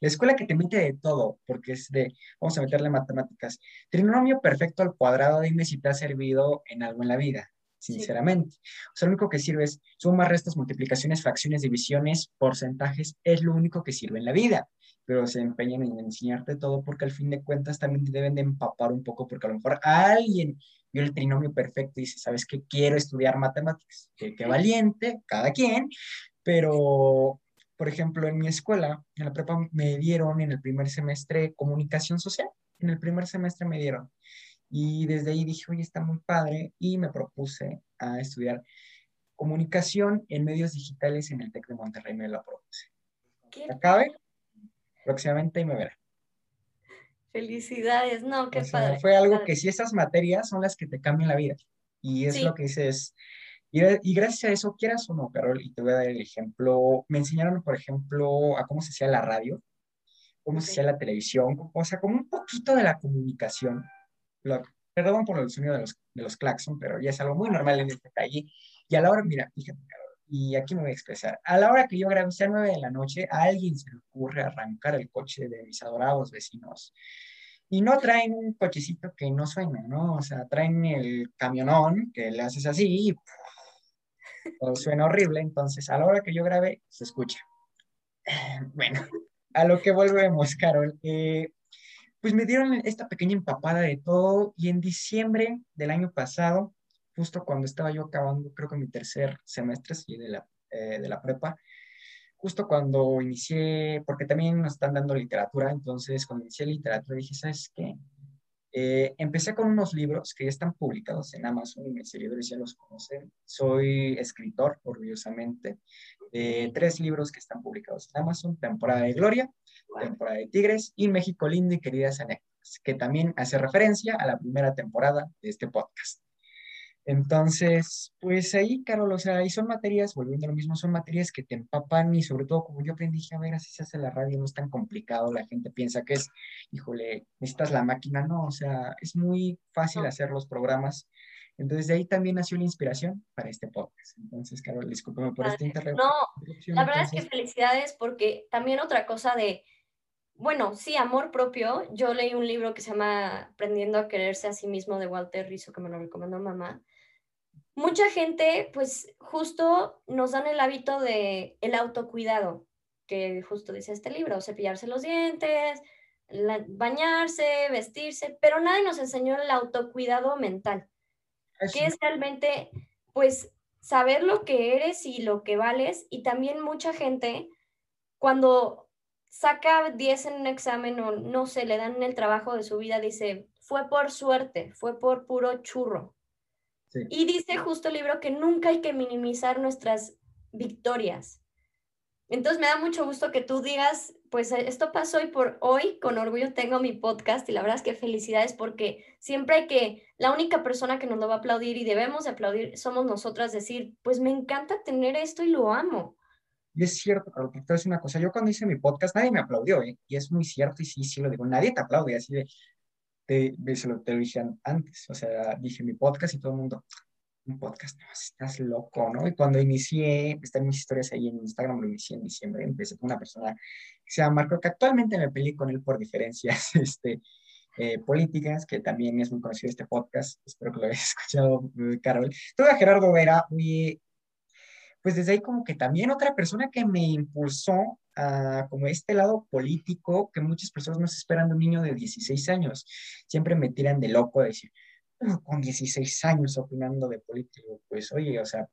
la escuela que te mete de todo, porque es de, vamos a meterle matemáticas. Trinomio perfecto al cuadrado, dime si te ha servido en algo en la vida, sinceramente. O sea, lo único que sirve es sumas, restas, multiplicaciones, fracciones, divisiones, porcentajes, es lo único que sirve en la vida. Pero se empeñan en enseñarte todo porque al fin de cuentas también te deben de empapar un poco, porque a lo mejor alguien vio el trinomio perfecto y dice, ¿sabes qué? Quiero estudiar matemáticas. Qué, qué valiente, cada quien, pero por ejemplo, en mi escuela, en la prepa, me dieron en el primer semestre comunicación social. En el primer semestre me dieron. Y desde ahí dije, oye, está muy padre. Y me propuse a estudiar comunicación en medios digitales en el TEC de Monterrey. Me la propuse. ¿Qué? Acabe próximamente y me verá. Felicidades, no, qué padre. Fue algo que si esas materias son las que te cambian la vida. Y es lo que dices, y, gracias a eso, quieras o no, Carol, y te voy a dar el ejemplo, me enseñaron, por ejemplo, a cómo se hacía la radio, cómo se hacía la televisión, o sea, como un poquito de la comunicación. perdón por el sonido de los, de los claxon, pero ya es algo muy normal en este calle. Y a la hora, mira, fíjate, Carol, y aquí me voy a expresar, a la hora que yo grabé, a 9 de la noche, a alguien se le ocurre arrancar el coche de mis adorados vecinos y no traen un cochecito que no suena, ¿no? O sea, traen el camionón que le haces así y suena horrible, entonces a la hora que yo grabé, se escucha. Bueno, a lo que volvemos, Carol. Eh, pues me dieron esta pequeña empapada de todo y en diciembre del año pasado, justo cuando estaba yo acabando, creo que mi tercer semestre de, la, eh, de la prepa, justo cuando inicié, porque también nos están dando literatura, entonces cuando inicié literatura dije, ¿sabes qué? Eh, empecé con unos libros que ya están publicados en Amazon y mis seguidores ya los conocen. Soy escritor, orgullosamente, de tres libros que están publicados en Amazon, Temporada de Gloria, Temporada de Tigres y México Lindo y Queridas Anécdotas. Que también hace referencia a la primera temporada de este podcast. Entonces, pues ahí, Carol, o sea, ahí son materias, volviendo a lo mismo, son materias que te empapan y sobre todo, como yo aprendí, a ver, así se hace la radio, no es tan complicado, la gente piensa que es, híjole, necesitas la máquina, no, o sea, es muy fácil hacer los programas. Entonces, de ahí también nació la inspiración para este podcast. Entonces, Carol, discúlpame por este interrupción. No, la verdad es que felicidades porque también otra cosa de, bueno, sí, amor propio. Yo leí un libro que se llama Aprendiendo a quererse a sí mismo de Walter Rizzo, que me lo recomendó mamá mucha gente, pues justo nos dan el hábito de el autocuidado, que justo dice este libro, cepillarse los dientes, bañarse, vestirse, pero nadie nos enseñó el autocuidado mental, que es realmente, pues, saber lo que eres y lo que vales, y también mucha gente, cuando saca 10 en un examen o no sé, le dan el trabajo de su vida, dice, fue por suerte, fue por puro churro. Y dice justo el libro que nunca hay que minimizar nuestras victorias. Entonces me da mucho gusto que tú digas, pues esto pasó y por hoy con orgullo tengo mi podcast y la verdad es que felicidades porque siempre hay que, la única persona que nos lo va a aplaudir y debemos de aplaudir somos nosotras, decir, pues me encanta tener esto y lo amo. Y es cierto, pero te es una cosa, yo cuando hice mi podcast nadie me aplaudió, ¿eh? y es muy cierto y sí, sí lo digo, nadie te aplaude, así de, te, se lo, te dije antes, o sea, dije mi podcast y todo el mundo, un podcast, no, estás loco, ¿no? Y cuando inicié, están mis historias ahí en Instagram, lo inicié en diciembre, empecé con una persona que se llama Marco, que actualmente me peleé con él por diferencias este, eh, políticas, que también es muy conocido este podcast, espero que lo hayas escuchado, eh, Carol. Todo Gerardo Vera, y pues desde ahí como que también otra persona que me impulsó a como este lado político que muchas personas no se esperan de un niño de 16 años. Siempre me tiran de loco a decir, con 16 años opinando de político, pues oye, o sea,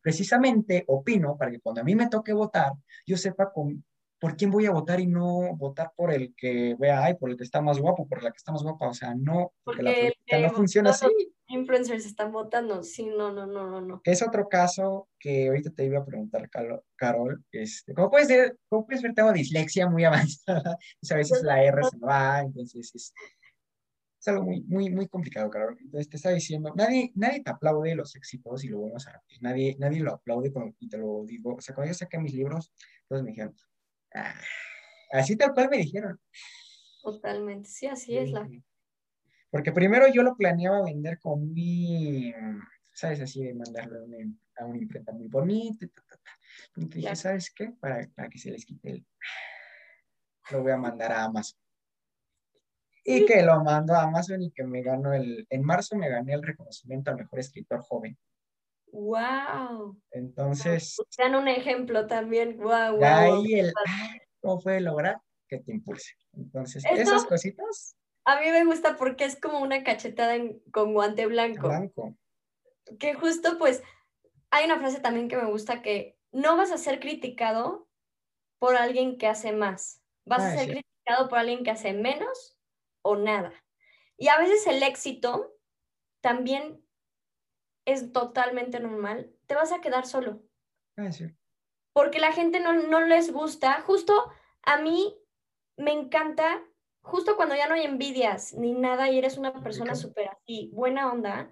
precisamente opino para que cuando a mí me toque votar, yo sepa con, por quién voy a votar y no votar por el que vea, ay, por el que está más guapo, por la que está más guapa, o sea, no, porque, la política no funciona así. Influencers están votando, sí, no, no, no, no, no. Es otro caso que ahorita te iba a preguntar, Carol, este, ¿cómo puedes ver, cómo puedes ver, tengo dislexia muy avanzada, a veces la R se va, entonces, este, es algo muy, muy, muy complicado, Carol. Entonces te está diciendo, nadie, nadie te aplaude los éxitos y lo vamos a nadie, nadie lo aplaude cuando, y te lo digo. O sea, cuando yo saqué mis libros, todos me dijeron, ah", así tal cual me dijeron. Totalmente, sí, así es la. Porque primero yo lo planeaba vender con mi, ¿sabes? Así de mandarlo a una, a imprenta muy bonita. Y dije, ¿sabes qué? Para, para que se les quite el... Lo voy a mandar a Amazon y que lo mando a Amazon y que me ganó el, en marzo me gané el reconocimiento al mejor escritor joven. ¡Wow! Entonces. Dan un ejemplo también. ¡Wow! wow ahí el, ¿cómo fue lograr que te impulse? Entonces, esas cositas. A mí me gusta porque es como una cachetada con guante blanco. Blanco. Que justo pues, hay una frase también que me gusta que no vas a ser criticado por alguien que hace más. Vas a ah, ser criticado por alguien que hace menos o nada. Y a veces el éxito también es totalmente normal. Te vas a quedar solo. Ah, Porque la gente no, no les gusta. Justo a mí me encanta, justo cuando ya no hay envidias ni nada y eres una persona súper así, buena onda,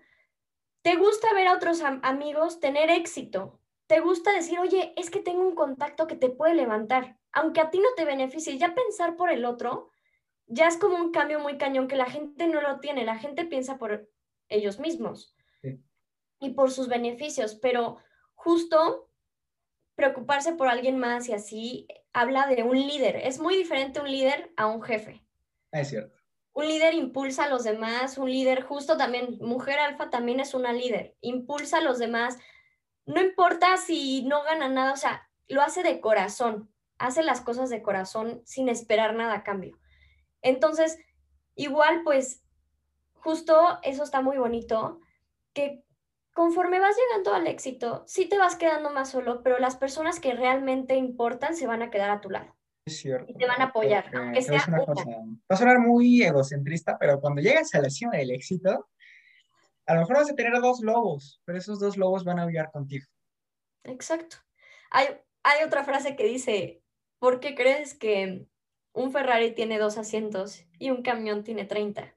te gusta ver a otros amigos tener éxito. Te gusta decir, oye, es que tengo un contacto que te puede levantar. Aunque a ti no te beneficie, ya pensar por el otro ya es como un cambio muy cañón que la gente no lo tiene, la gente piensa por ellos mismos y por sus beneficios, pero justo preocuparse por alguien más y así habla de un líder. Es muy diferente un líder a un jefe. Es cierto. Un líder impulsa a los demás, un líder justo también, mujer alfa también es una líder, impulsa a los demás. No importa si no gana nada, o sea, lo hace de corazón, hace las cosas de corazón sin esperar nada a cambio. Entonces, igual, pues, justo eso está muy bonito, que conforme vas llegando al éxito, sí te vas quedando más solo, pero las personas que realmente importan se van a quedar a tu lado. Es cierto. Y te van a apoyar, aunque sea una cosa, Va a sonar muy egocentrista, pero cuando llegas a la cima del éxito, a lo mejor vas a tener dos lobos, pero esos dos lobos van a vivir contigo. Exacto. Hay, hay otra frase que dice, ¿por qué crees que un Ferrari tiene dos asientos y un camión tiene 30.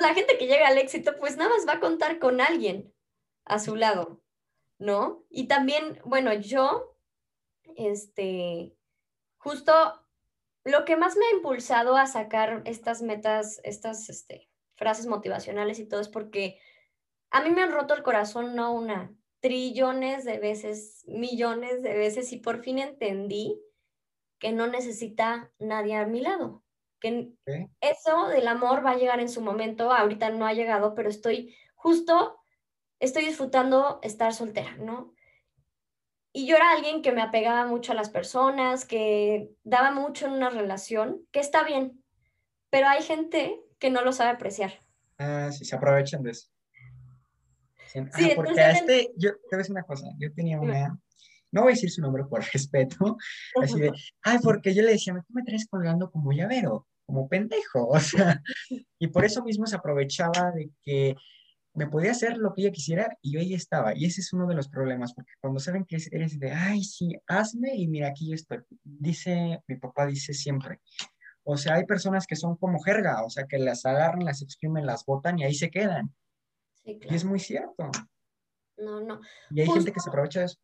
la gente que llega al éxito, pues nada más va a contar con alguien a su lado, ¿no? Y también, bueno, yo, este, justo lo que más me ha impulsado a sacar estas metas, estas este, frases motivacionales y todo es porque a mí me han roto el corazón no una, trillones de veces, millones de veces y por fin entendí que no necesita nadie a mi lado. Que eso del amor va a llegar en su momento, ahorita no ha llegado, pero estoy justo, estoy disfrutando estar soltera, ¿no? Y yo era alguien que me apegaba mucho a las personas, que daba mucho en una relación, que está bien, pero hay gente que no lo sabe apreciar. Ah, sí, se aprovechan de eso. Sí, ah, porque a este, yo te voy a decir una cosa, yo tenía una, no voy a decir su nombre por respeto, así de, ay, porque yo le decía, ¿tú me traes colgando como llavero? Como pendejo, o sea, y por eso mismo se aprovechaba de que me podía hacer lo que ella quisiera y yo ahí estaba. Y ese es uno de los problemas, porque cuando saben que eres de, ay, sí, hazme y mira, aquí yo estoy. Dice, mi papá dice siempre, o sea, hay personas que son como jerga, o sea, que las agarran, las exprimen, las botan y ahí se quedan. Sí, claro. Y es muy cierto. No, no. Y hay gente que se aprovecha de eso.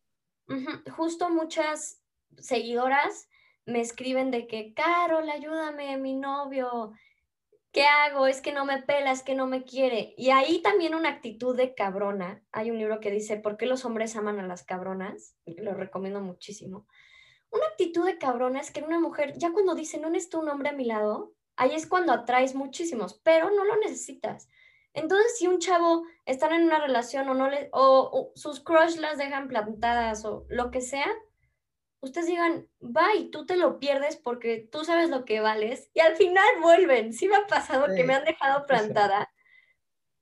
Justo muchas seguidoras me escriben de que, Carol, ayúdame, mi novio, ¿qué hago? Es que no me pela, es que no me quiere. Y ahí también una actitud de cabrona. Hay un libro que dice, ¿por qué los hombres aman a las cabronas? Lo recomiendo muchísimo. Una actitud de cabrona es que una mujer, ya cuando dice, no necesito un hombre a mi lado, ahí es cuando atraes muchísimos, pero no lo necesitas. Entonces, si un chavo está en una relación o no le, o, o sus crush las dejan plantadas o lo que sea, ustedes digan, bye, tú te lo pierdes porque tú sabes lo que vales y al final vuelven. Sí me ha pasado que me han dejado plantada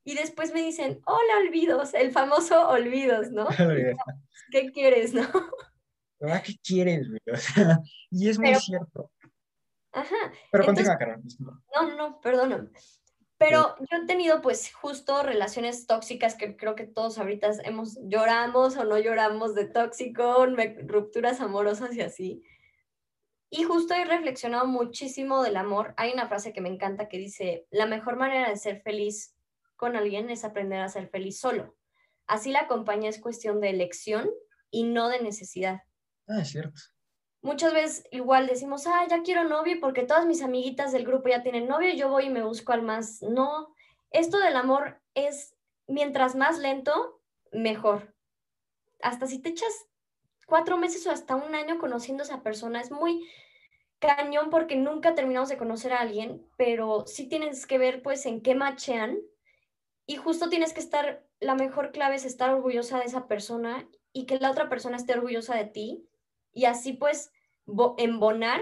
y después me dicen, hola, olvidos, el famoso olvidos, ¿no? ¿Qué quieres, no? ¿Qué quieres, güey? y es muy cierto. Ajá. Pero continúa, Carol. No, no, perdóname. Pero yo he tenido pues justo relaciones tóxicas que creo que todos ahorita hemos lloramos o no lloramos de tóxico, rupturas amorosas y así. Y justo he reflexionado muchísimo del amor. Hay una frase que me encanta que dice, la mejor manera de ser feliz con alguien es aprender a ser feliz solo. Así la compañía es cuestión de elección y no de necesidad. Ah, es cierto muchas veces igual decimos, ah, ya quiero novio porque todas mis amiguitas del grupo ya tienen novio, yo voy y me busco al más. No, esto del amor es mientras más lento, mejor. Hasta si te echas cuatro meses o hasta un año conociendo a esa persona, es muy cañón porque nunca terminamos de conocer a alguien, pero sí tienes que ver pues en qué machean y justo tienes que estar, la mejor clave es estar orgullosa de esa persona y que la otra persona esté orgullosa de ti y así pues embonar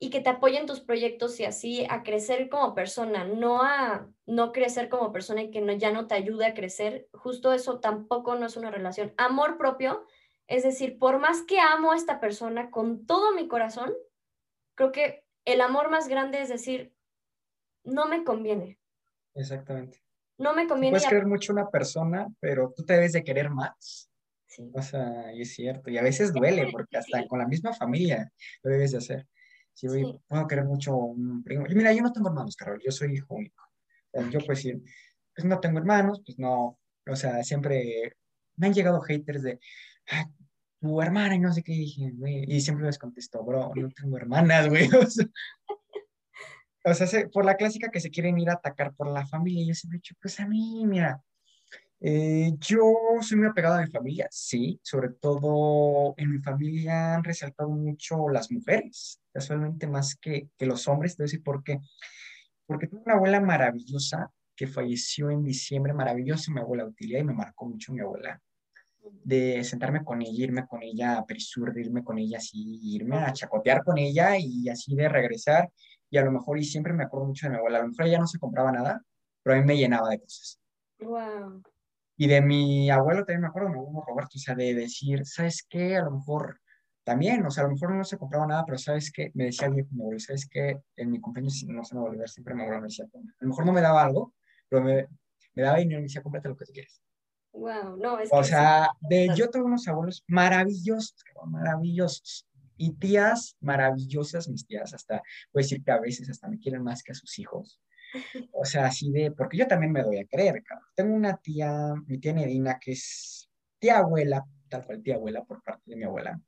y que te apoyen tus proyectos y así a crecer como persona, no a no crecer como persona y que no, ya no te ayude a crecer. Justo eso tampoco no es una relación. Amor propio, es decir, por más que amo a esta persona con todo mi corazón, creo que el amor más grande es decir, no me conviene. Exactamente. No me conviene. Puedes querer mucho a una persona, pero tú te debes de querer más. O sea, y es cierto, y a veces duele, porque hasta con la misma familia lo debes de hacer. Si voy, puedo querer mucho un primo. Y mira, yo no tengo hermanos, Carol, yo soy hijo único. yo pues sí, pues no tengo hermanos, pues no, o sea, siempre me han llegado haters de, ah, tu hermana y no sé qué, dije, güey, y siempre les contesto, bro, no tengo hermanas, güey, o sea, por la clásica que se quieren ir a atacar por la familia, yo siempre he dicho, pues a mí, mira, eh, yo soy muy apegado a mi familia, sí, sobre todo en mi familia han resaltado mucho las mujeres, casualmente más que, que los hombres, te voy a decir por qué. Porque tuve una abuela maravillosa que falleció en diciembre, maravillosa, mi abuela Utilia, y me marcó mucho mi abuela, de sentarme con ella, irme con ella a Perisur, de irme con ella así, irme a chacotear con ella y así de regresar, y a lo mejor, y siempre me acuerdo mucho de mi abuela, a lo mejor ella no se compraba nada, pero a mí me llenaba de cosas. Wow. Y de mi abuelo también me acuerdo, mi abuelo Roberto, o sea, de decir, ¿sabes qué? A lo mejor también, o sea, a lo mejor no se compraba nada, pero ¿sabes qué? Me decía viejo, mi abuelo, ¿sabes qué? En mi cumpleaños no se me va a olvidar, siempre mi abuelo me decía, a lo mejor no me daba algo, pero me, me daba dinero y me decía, cómprate lo que tú quieres. Wow, no, es O sea, de, yo tengo unos abuelos maravillosos, maravillosos. Y tías maravillosas, mis tías, hasta, puedo decir que a veces hasta me quieren más que a sus hijos. O sea, así de, porque yo también me doy a creer, Tengo una tía, mi tía Nedina, que es tía abuela, tal cual tía abuela por parte de mi abuela.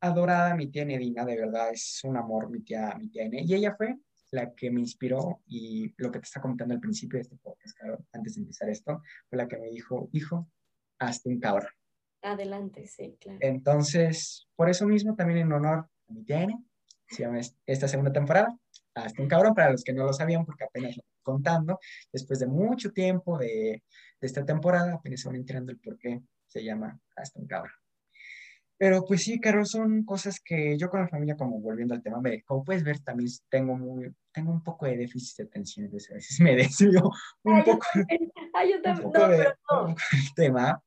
Adorada mi tía Nedina, de verdad, es un amor mi tía, mi tía Y ella fue la que me inspiró y lo que te está comentando al principio de este podcast, antes de empezar esto, fue la que me dijo, hijo, hazte un cabrón. Adelante, sí, claro. Entonces, por eso mismo, también en honor a mi tía se llama esta segunda temporada, Hazte un cabrón, para los que no lo sabían, porque apenas lo estoy contando, después de mucho tiempo de, de esta temporada, apenas se van enterando el por qué se llama Hazte un cabrón. Pero pues sí, Carol, son cosas que yo con la familia, como volviendo al tema, me, como puedes ver, también tengo, muy, tengo un poco de déficit de atención, a veces me desvío un poco, Ay, yo también. no, pero no. tema.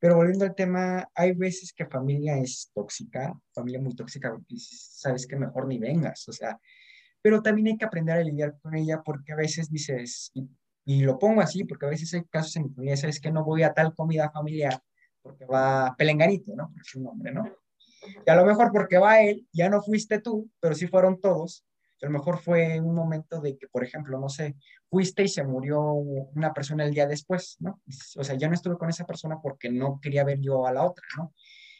Pero volviendo al tema, hay veces que familia es tóxica, familia muy tóxica, y sabes que mejor ni vengas, o sea, pero también hay que aprender a lidiar con ella porque a veces dices, y, y lo pongo así, porque a veces hay casos en mi familia, sabes que no voy a tal comida familiar porque va Pelenganito, ¿no? Por su nombre, ¿no? Y a lo mejor porque va él, ya no fuiste tú, pero sí fueron todos. A lo mejor fue un momento de que, por ejemplo, no sé, fuiste y se murió una persona el día después, ¿no? O sea, ya no estuve con esa persona porque no quería ver yo a la otra, ¿no?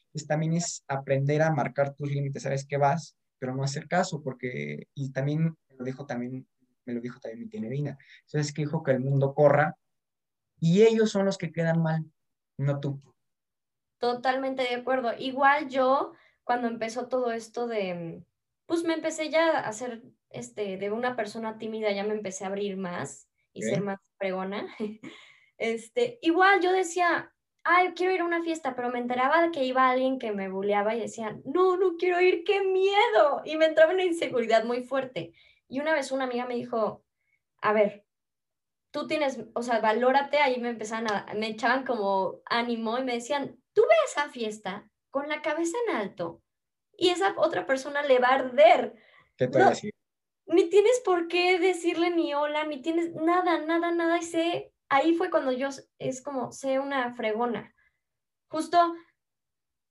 Entonces también es aprender a marcar tus límites, sabes que vas, pero no hacer caso, porque, y también me lo dijo también, me lo dijo también mi entonces que dijo que el mundo corra y ellos son los que quedan mal, no tú. Totalmente de acuerdo. Igual yo, cuando empezó todo esto de, pues me empecé ya a hacer, este, de una persona tímida, ya me empecé a abrir más y ser más pregona. Este, igual yo decía, ay, quiero ir a una fiesta, pero me enteraba de que iba alguien que me buleaba y decía, no, no quiero ir, qué miedo. Y me entraba una inseguridad muy fuerte. Y una vez una amiga me dijo, a ver, tú tienes, o sea, valórate, ahí me empezaban a, me echaban como ánimo y me decían, tú ve esa fiesta con la cabeza en alto y esa otra persona le va a arder. ¿Qué te decir? Ni tienes por qué decirle ni hola, ni tienes nada, nada, nada. Y sé, ahí fue cuando yo, es como, sé una fregona. Justo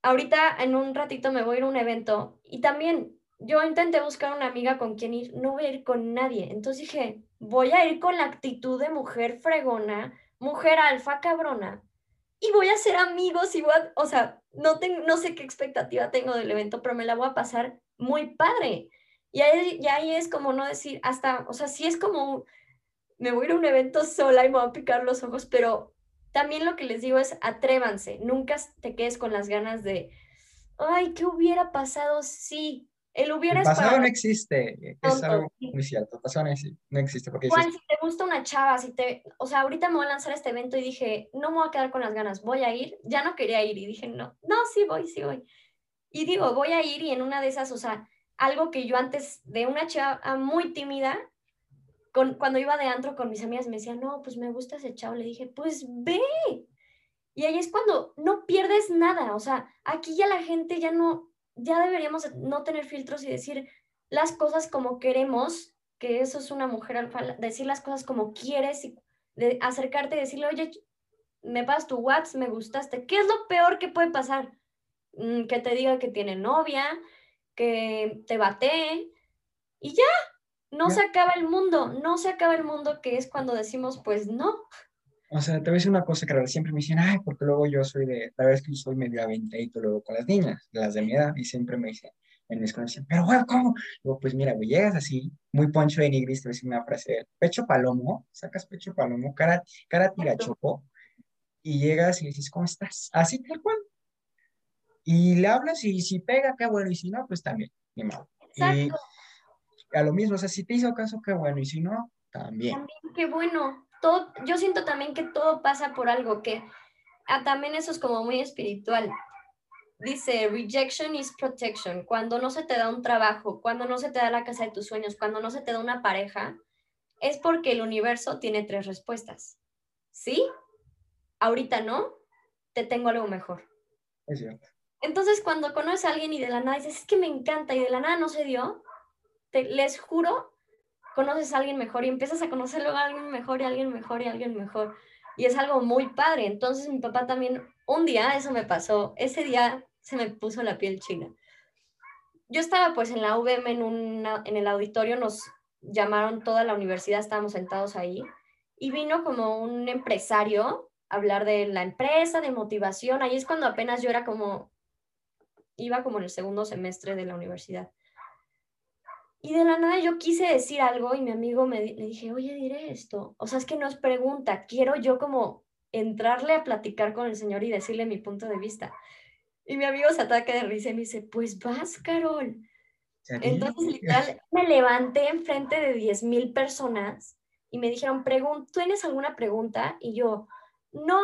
ahorita en un ratito me voy a ir a un evento y también yo intenté buscar una amiga con quien ir, no voy a ir con nadie. Entonces dije, voy a ir con la actitud de mujer fregona, mujer alfa cabrona, y voy a hacer amigos y voy o sea, no, tengo, no sé qué expectativa tengo del evento, pero me la voy a pasar muy padre. Y ahí, y ahí es como no decir, hasta, o sea, sí es como, me voy a ir a un evento sola y me voy a picar los ojos, pero también lo que les digo es atrévanse, nunca te quedes con las ganas de, ay, ¿qué hubiera pasado si? El hubiera pasado no existe, es algo muy cierto, el pasado no existe. Porque Juan, si te gusta una chava, si te, o sea, ahorita me voy a lanzar este evento y dije, no me voy a quedar con las ganas, voy a ir, ya no quería ir y dije, no, no, sí voy, sí voy. Y digo, voy a ir y en una de esas, o sea, algo que yo antes de una chava muy tímida, cuando iba de antro con mis amigas me decían, no, pues me gusta ese chavo, le dije, pues ve. Y ahí es cuando no pierdes nada, o sea, aquí ya la gente ya no, ya deberíamos no tener filtros y decir las cosas como queremos, que eso es una mujer alfa, decir las cosas como quieres y de acercarte y decirle, oye, me pasas tu WhatsApp, me gustaste. ¿Qué es lo peor que puede pasar? Mm, que te diga que tiene novia, que te bate y ya, no se acaba el mundo, no se acaba el mundo, que es cuando decimos, pues no. O sea, te voy a decir una cosa que siempre me dicen, ay, porque luego yo soy de, la es que soy medio aventadito luego con las niñas, las de mi edad, y siempre me dicen, en mis conocimientos, pero güey, ¿cómo? Luego, pues mira, güey, llegas así, muy poncho de nigris, te voy a decir una frase, pecho palomo, sacas pecho palomo, cara, cara tirachopo, y llegas y le dices, ¿cómo estás? Así tal cual. Y le hablas y si pega, qué bueno, y si no, pues también, ni mal. Y a lo mismo, o sea, si te hizo caso, qué bueno, y si no, también. También, qué bueno todo, yo siento también que todo pasa por algo, que ah, también eso es como muy espiritual. Dice, rejection is protection. Cuando no se te da un trabajo, cuando no se te da la casa de tus sueños, cuando no se te da una pareja, es porque el universo tiene tres respuestas. ¿Sí? Ahorita no, te tengo algo mejor. Es cierto. Entonces, cuando conoces a alguien y de la nada dices, es que me encanta y de la nada no se dio, te, les juro conoces a alguien mejor y empiezas a conocerlo a alguien mejor y a alguien mejor y a alguien mejor. Y es algo muy padre. Entonces mi papá también, un día eso me pasó, ese día se me puso la piel china. yo estaba pues en la UVM en, en el auditorio, nos llamaron toda la universidad, estábamos sentados ahí y vino como un empresario a hablar de la empresa, de motivación. Ahí es cuando apenas yo era como, iba como en el segundo semestre de la universidad. Y de la nada yo quise decir algo y mi amigo me le dije, oye, diré esto. O sea, es que no es pregunta, quiero yo como entrarle a platicar con el señor y decirle mi punto de vista. Y mi amigo se ataca de risa y me dice, pues vas, Carol. Entonces, literal, me levanté enfrente de 10 mil personas y me dijeron, ¿tienes alguna pregunta? Y yo, no,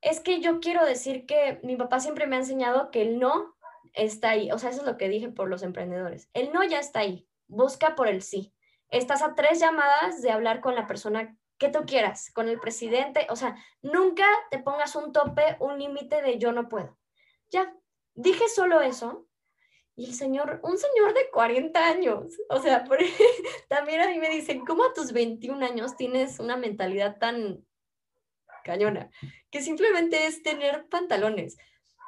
es que yo quiero decir que mi papá siempre me ha enseñado que el no está ahí. O sea, eso es lo que dije por los emprendedores. El no ya está ahí. Busca por el sí. Estás a tres llamadas de hablar con la persona que tú quieras, con el presidente. O sea, nunca te pongas un tope, un límite de yo no puedo. Ya, dije solo eso y el señor, un señor de 40 años, o sea, también a mí me dicen, ¿cómo a tus 21 años tienes una mentalidad tan cañona? Que simplemente es tener pantalones.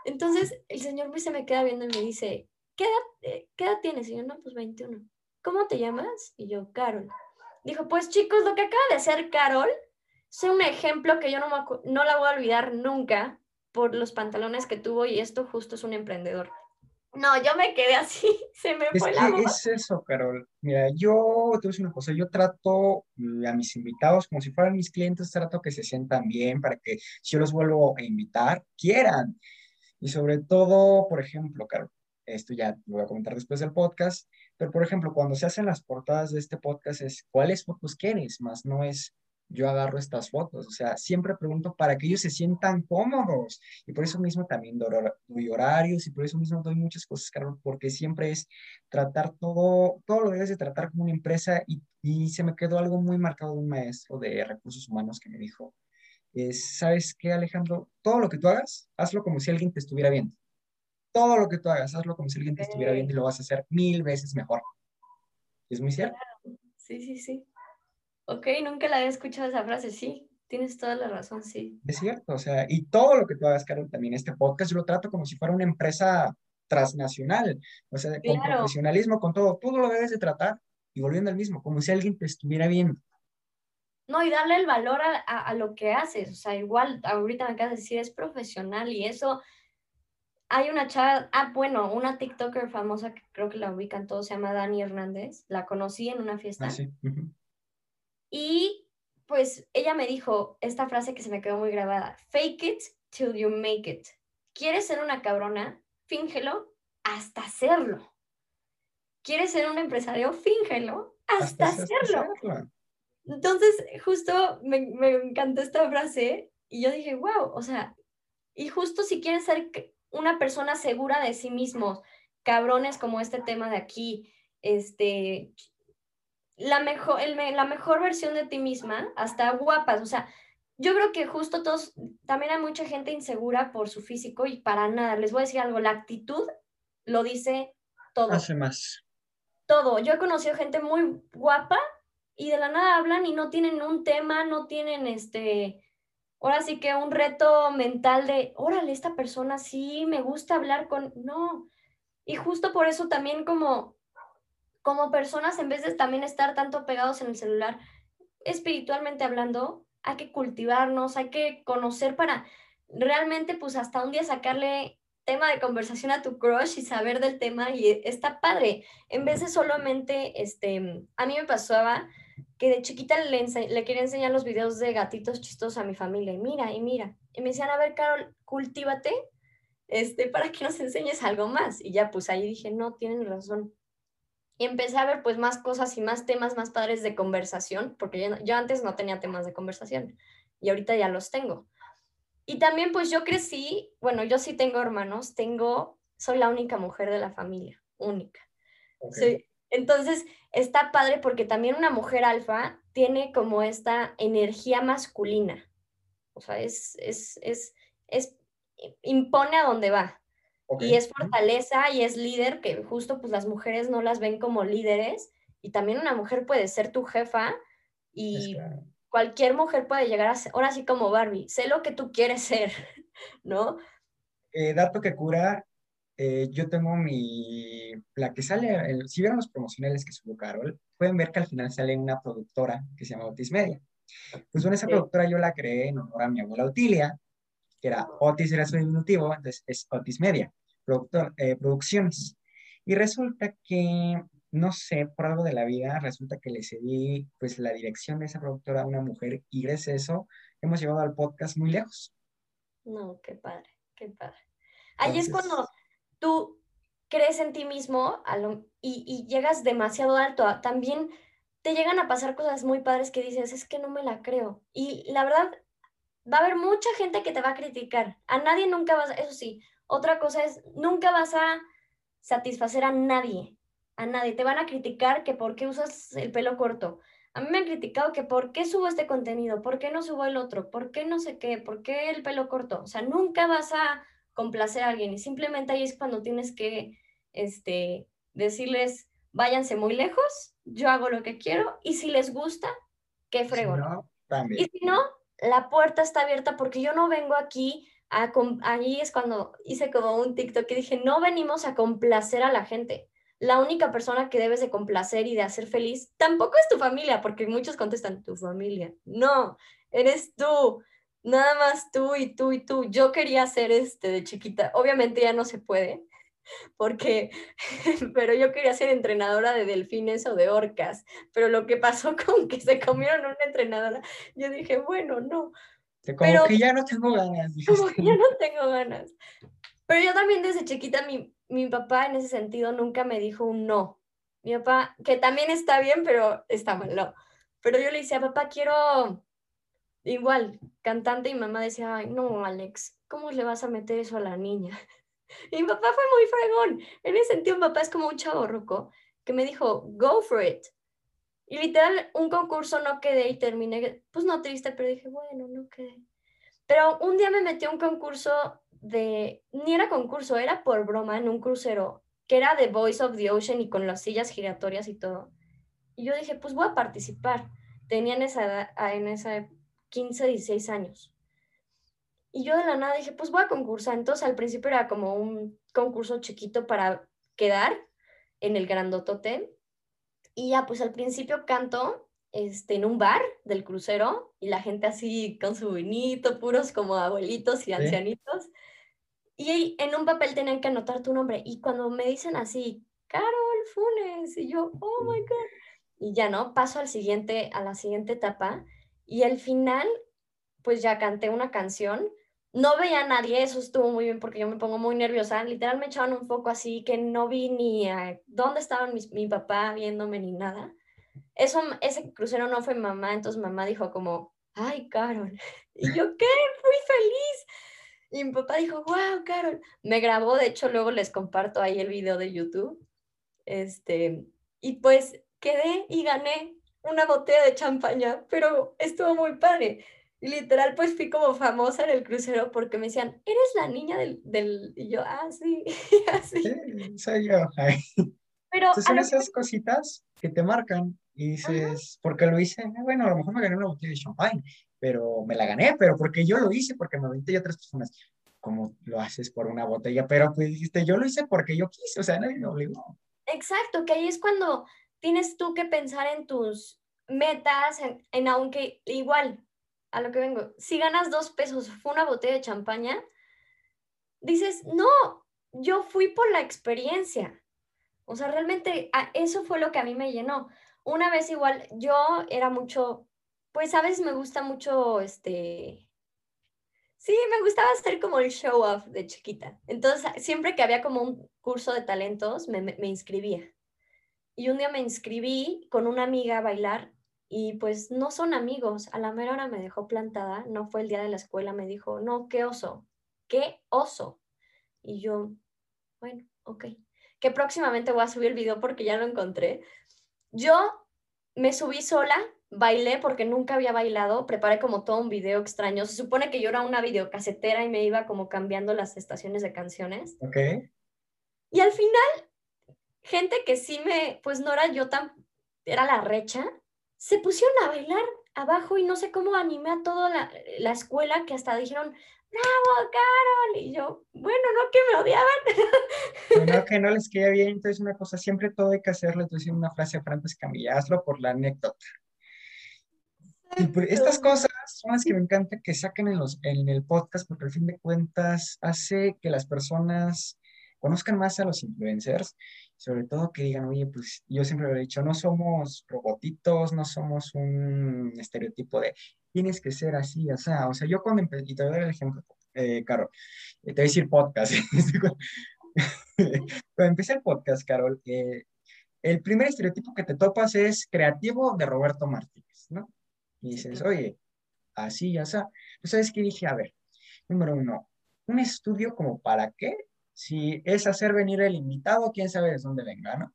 Entonces, el señor se me queda viendo y me dice, ¿qué edad, eh, ¿qué edad tienes? Y yo, no, pues 21. ¿Cómo te llamas? Y yo, Carol. Dijo, pues chicos, lo que acaba de hacer Carol es un ejemplo que yo no, no la voy a olvidar nunca por los pantalones que tuvo y esto justo es un emprendedor. No, yo me quedé así, se me es fue la Es eso, Carol. Mira, yo te voy a decir una cosa, yo trato a mis invitados como si fueran mis clientes, trato que se sientan bien para que si yo los vuelvo a invitar, quieran. Y sobre todo, por ejemplo, Carol, esto ya lo voy a comentar después del podcast, pero por ejemplo, cuando se hacen las portadas de este podcast es cuáles fotos quieres, más no es yo agarro estas fotos. O sea, siempre pregunto para que ellos se sientan cómodos. Y por eso mismo también doy horarios y por eso mismo doy muchas cosas, Carol, porque siempre es tratar todo, todo lo debes de tratar como una empresa y, y se me quedó algo muy marcado de un maestro de recursos humanos que me dijo, es, ¿sabes qué, Alejandro? Todo lo que tú hagas, hazlo como si alguien te estuviera viendo. Todo lo que tú hagas, hazlo como si alguien te estuviera viendo y lo vas a hacer mil veces mejor. ¿Es muy cierto? Sí, sí, sí. Ok, nunca la había escuchado esa frase, sí, tienes toda la razón, sí. Es cierto, o sea, y todo lo que tú hagas, Carol, también este podcast yo lo trato como si fuera una empresa transnacional, o sea, con profesionalismo, con todo, todo lo debes de tratar y volviendo al mismo, como si alguien te estuviera viendo. No, y darle el valor a, a, lo que haces, o sea, igual ahorita me acabas de decir, es profesional y eso, hay una chava, ah, bueno, una TikToker famosa que creo que la ubican todos, se llama Dani Hernández, la conocí en una fiesta. Ah, sí. Y pues ella me dijo esta frase que se me quedó muy grabada, fake it till you make it. ¿Quieres ser una cabrona? Fíngelo hasta hacerlo. ¿Quieres ser un empresario? Fíngelo hasta, hacerlo. Entonces, justo me, me encantó esta frase y yo dije, wow, o sea, y justo si quieren ser una persona segura de sí mismos, cabrones como este tema de aquí, este, la mejor, la mejor versión de ti misma, hasta guapas, o sea, yo creo que justo todos, también hay mucha gente insegura por su físico y para nada, les voy a decir algo, la actitud lo dice todo. Hace más. Todo, yo he conocido gente muy guapa y de la nada hablan y no tienen un tema, no tienen este, ahora sí que un reto mental de, órale, esta persona sí me gusta hablar con, no. Y justo por eso también como como personas, en vez de también estar tanto pegados en el celular, espiritualmente hablando, hay que cultivarnos, hay que conocer para realmente, pues hasta un día sacarle tema de conversación a tu crush y saber del tema y está padre. En vez de solamente, este, a mí me pasaba que de chiquita le, le quería enseñar los videos de gatitos chistosos a mi familia y mira, y mira. Y me decían, a ver, Carol, cultívate este, para que nos enseñes algo más. Y ya, pues ahí dije, no, tienen razón y empecé a ver pues más cosas y más temas más padres de conversación, porque yo, antes no tenía temas de conversación y ahorita ya los tengo. Y también pues yo crecí, bueno, yo sí tengo hermanos, tengo, soy la única mujer de la familia, única. Entonces está padre porque también una mujer alfa tiene como esta energía masculina, o sea, es, es, es, es impone a donde va. Y es fortaleza y es líder, que justo pues las mujeres no las ven como líderes. Y también una mujer puede ser tu jefa y cualquier mujer puede llegar a ser, ahora sí como Barbie, sé lo que tú quieres ser, ¿no? Eh, dato que cura, eh, yo tengo mi, la que sale, si vieron los promocionales que subió Carol, pueden ver que al final sale una productora que se llama Otis Media. Pues bueno, esa productora yo la creé en honor a mi abuela Otilia, que era Otis era su diminutivo, entonces es Otis Media, productor, eh, producciones. Y resulta que, no sé, por algo de la vida, resulta que le cedí pues la dirección de esa productora a una mujer y gracias a eso hemos llevado al podcast muy lejos. No, qué padre, qué padre. Ahí es cuando tú crees en ti mismo y, y, llegas demasiado alto. También te llegan a pasar cosas muy padres que dices, es que no me la creo. Y la verdad, va a haber mucha gente que te va a criticar. A nadie nunca vas, eso sí, otra cosa es, nunca vas a satisfacer a nadie. A nadie. Te van a criticar que por qué usas el pelo corto. A mí me han criticado que por qué subo este contenido, por qué no subo el otro, por qué no sé qué, por qué el pelo corto. O sea, nunca vas a complacer a alguien y simplemente ahí es cuando tienes que este, decirles, váyanse muy lejos, yo hago lo que quiero y si les gusta, qué fregón. y si no, la puerta está abierta porque yo no vengo aquí a... Allí es cuando hice como un TikTok que dije, no venimos a complacer a la gente. La única persona que debes de complacer y de hacer feliz tampoco es tu familia, porque muchos contestan, tu familia. No, eres tú nada más tú y tú y tú. Yo quería ser este de chiquita, obviamente ya no se puede, porque, pero yo quería ser entrenadora de delfines o de orcas, pero lo que pasó con que se comieron una entrenadora, yo dije, bueno, no. Como pero, que ya no tengo ganas. Como que ya no tengo ganas. Pero yo también desde chiquita, mi, mi papá en ese sentido nunca me dijo un no. Mi papá, que también está bien, pero está mal, no. Pero yo le decía, papá, quiero igual, cantante y mamá decía, ay, no, Alex, ¿cómo le vas a meter eso a la niña? Y mi papá fue muy fregón. En ese sentido, mi papá es como un chavo roco que me dijo, go for it. Y literal, un concurso no quedé y terminé, pues no triste, pero dije, bueno, no quedé. Pero un día me metí a un concurso de, ni era concurso, era por broma en un crucero, que era The Voice of the Ocean y con las sillas giratorias y todo. Y yo dije, pues voy a participar. Tenía en esa, en esa 15, 16 años. Y yo de la nada dije, pues voy a concursar. Entonces al principio era como un concurso chiquito para quedar en el Grandotote. Y ya, pues al principio canto este, en un bar del crucero y la gente así con su vinito, puros como abuelitos y ancianitos. Y en un papel tenían que anotar tu nombre. Y cuando me dicen así, Carol Funes, y yo, oh my God. Y ya no, paso al siguiente, a la siguiente etapa y al final, pues ya canté una canción. No veía a nadie, eso estuvo muy bien porque yo me pongo muy nerviosa. Literal me echaban un foco así que no vi ni a dónde estaba mi, papá viéndome ni nada. Eso, ese crucero no fue mamá, entonces mamá dijo como, ay, Carol. Y yo, ¿qué? Fui feliz. Y mi papá dijo, wow, Carol. Me grabó, de hecho, luego les comparto ahí el video de YouTube. Este, y pues quedé y gané una botella de champaña, pero estuvo muy padre. Y literal, pues fui como famosa en el crucero porque me decían, ¿eres la niña del...? del... Y yo, ah, sí, así. Sí, soy yo. Pero son esas cositas que te marcan y dices, ¿por qué lo hice? Bueno, a lo mejor me gané una botella de champaña, pero me la gané, pero porque yo lo hice, porque me aventé a otras personas. como lo haces por una botella? Pero pues dijiste, yo lo hice porque yo quise, o sea, nadie me obligó. Exacto, que ahí es cuando tienes tú que pensar en tus metas, en, aunque igual, a lo que vengo, si ganas dos pesos, fue una botella de champaña, dices, no, yo fui por la experiencia. O sea, realmente eso fue lo que a mí me llenó. Una vez igual, yo era mucho, pues a veces me gusta mucho, este, sí, me gustaba hacer como el show off de chiquita. Entonces, siempre que había como un curso de talentos, me, me inscribía. Y un día me inscribí con una amiga a bailar y pues no son amigos. A la mera hora me dejó plantada, no fue el día de la escuela, me dijo, no, qué oso, qué oso. Y yo, bueno, ok. Que próximamente voy a subir el video porque ya lo encontré. Yo me subí sola, bailé porque nunca había bailado, preparé como todo un video extraño. Se supone que yo era una videocasetera y me iba como cambiando las estaciones de canciones. Ok. Y al final gente que sí me, pues no era yo tan, era la recha, se pusieron a bailar abajo y no sé cómo animé a toda la, la escuela que hasta dijeron, bravo, Carol. Y yo, bueno, no que me odiaban. no, que no les queda bien, entonces una cosa, siempre todo hay que hacerlo, entonces una frase de Franco Escamilla, hazlo por la anécdota. Y pues, estas cosas son las que me encanta que saquen en, los, en el podcast, porque al fin de cuentas hace que las personas conozcan más a los influencers, sobre todo que digan, oye, pues yo siempre lo he dicho, no somos robotitos, no somos un estereotipo de tienes que ser así, o sea, o sea, yo cuando empecé, y te voy a dar el ejemplo, eh, Carol, te voy a decir podcast, cuando empecé el podcast, Carol, eh, el primer estereotipo que te topas es creativo de Roberto Martínez, ¿no? Y dices, oye, así, ya sea. Pues, ¿sabes qué dije? A ver, número uno, un estudio como para qué, si es hacer venir el invitado, quién sabe de dónde venga, ¿no?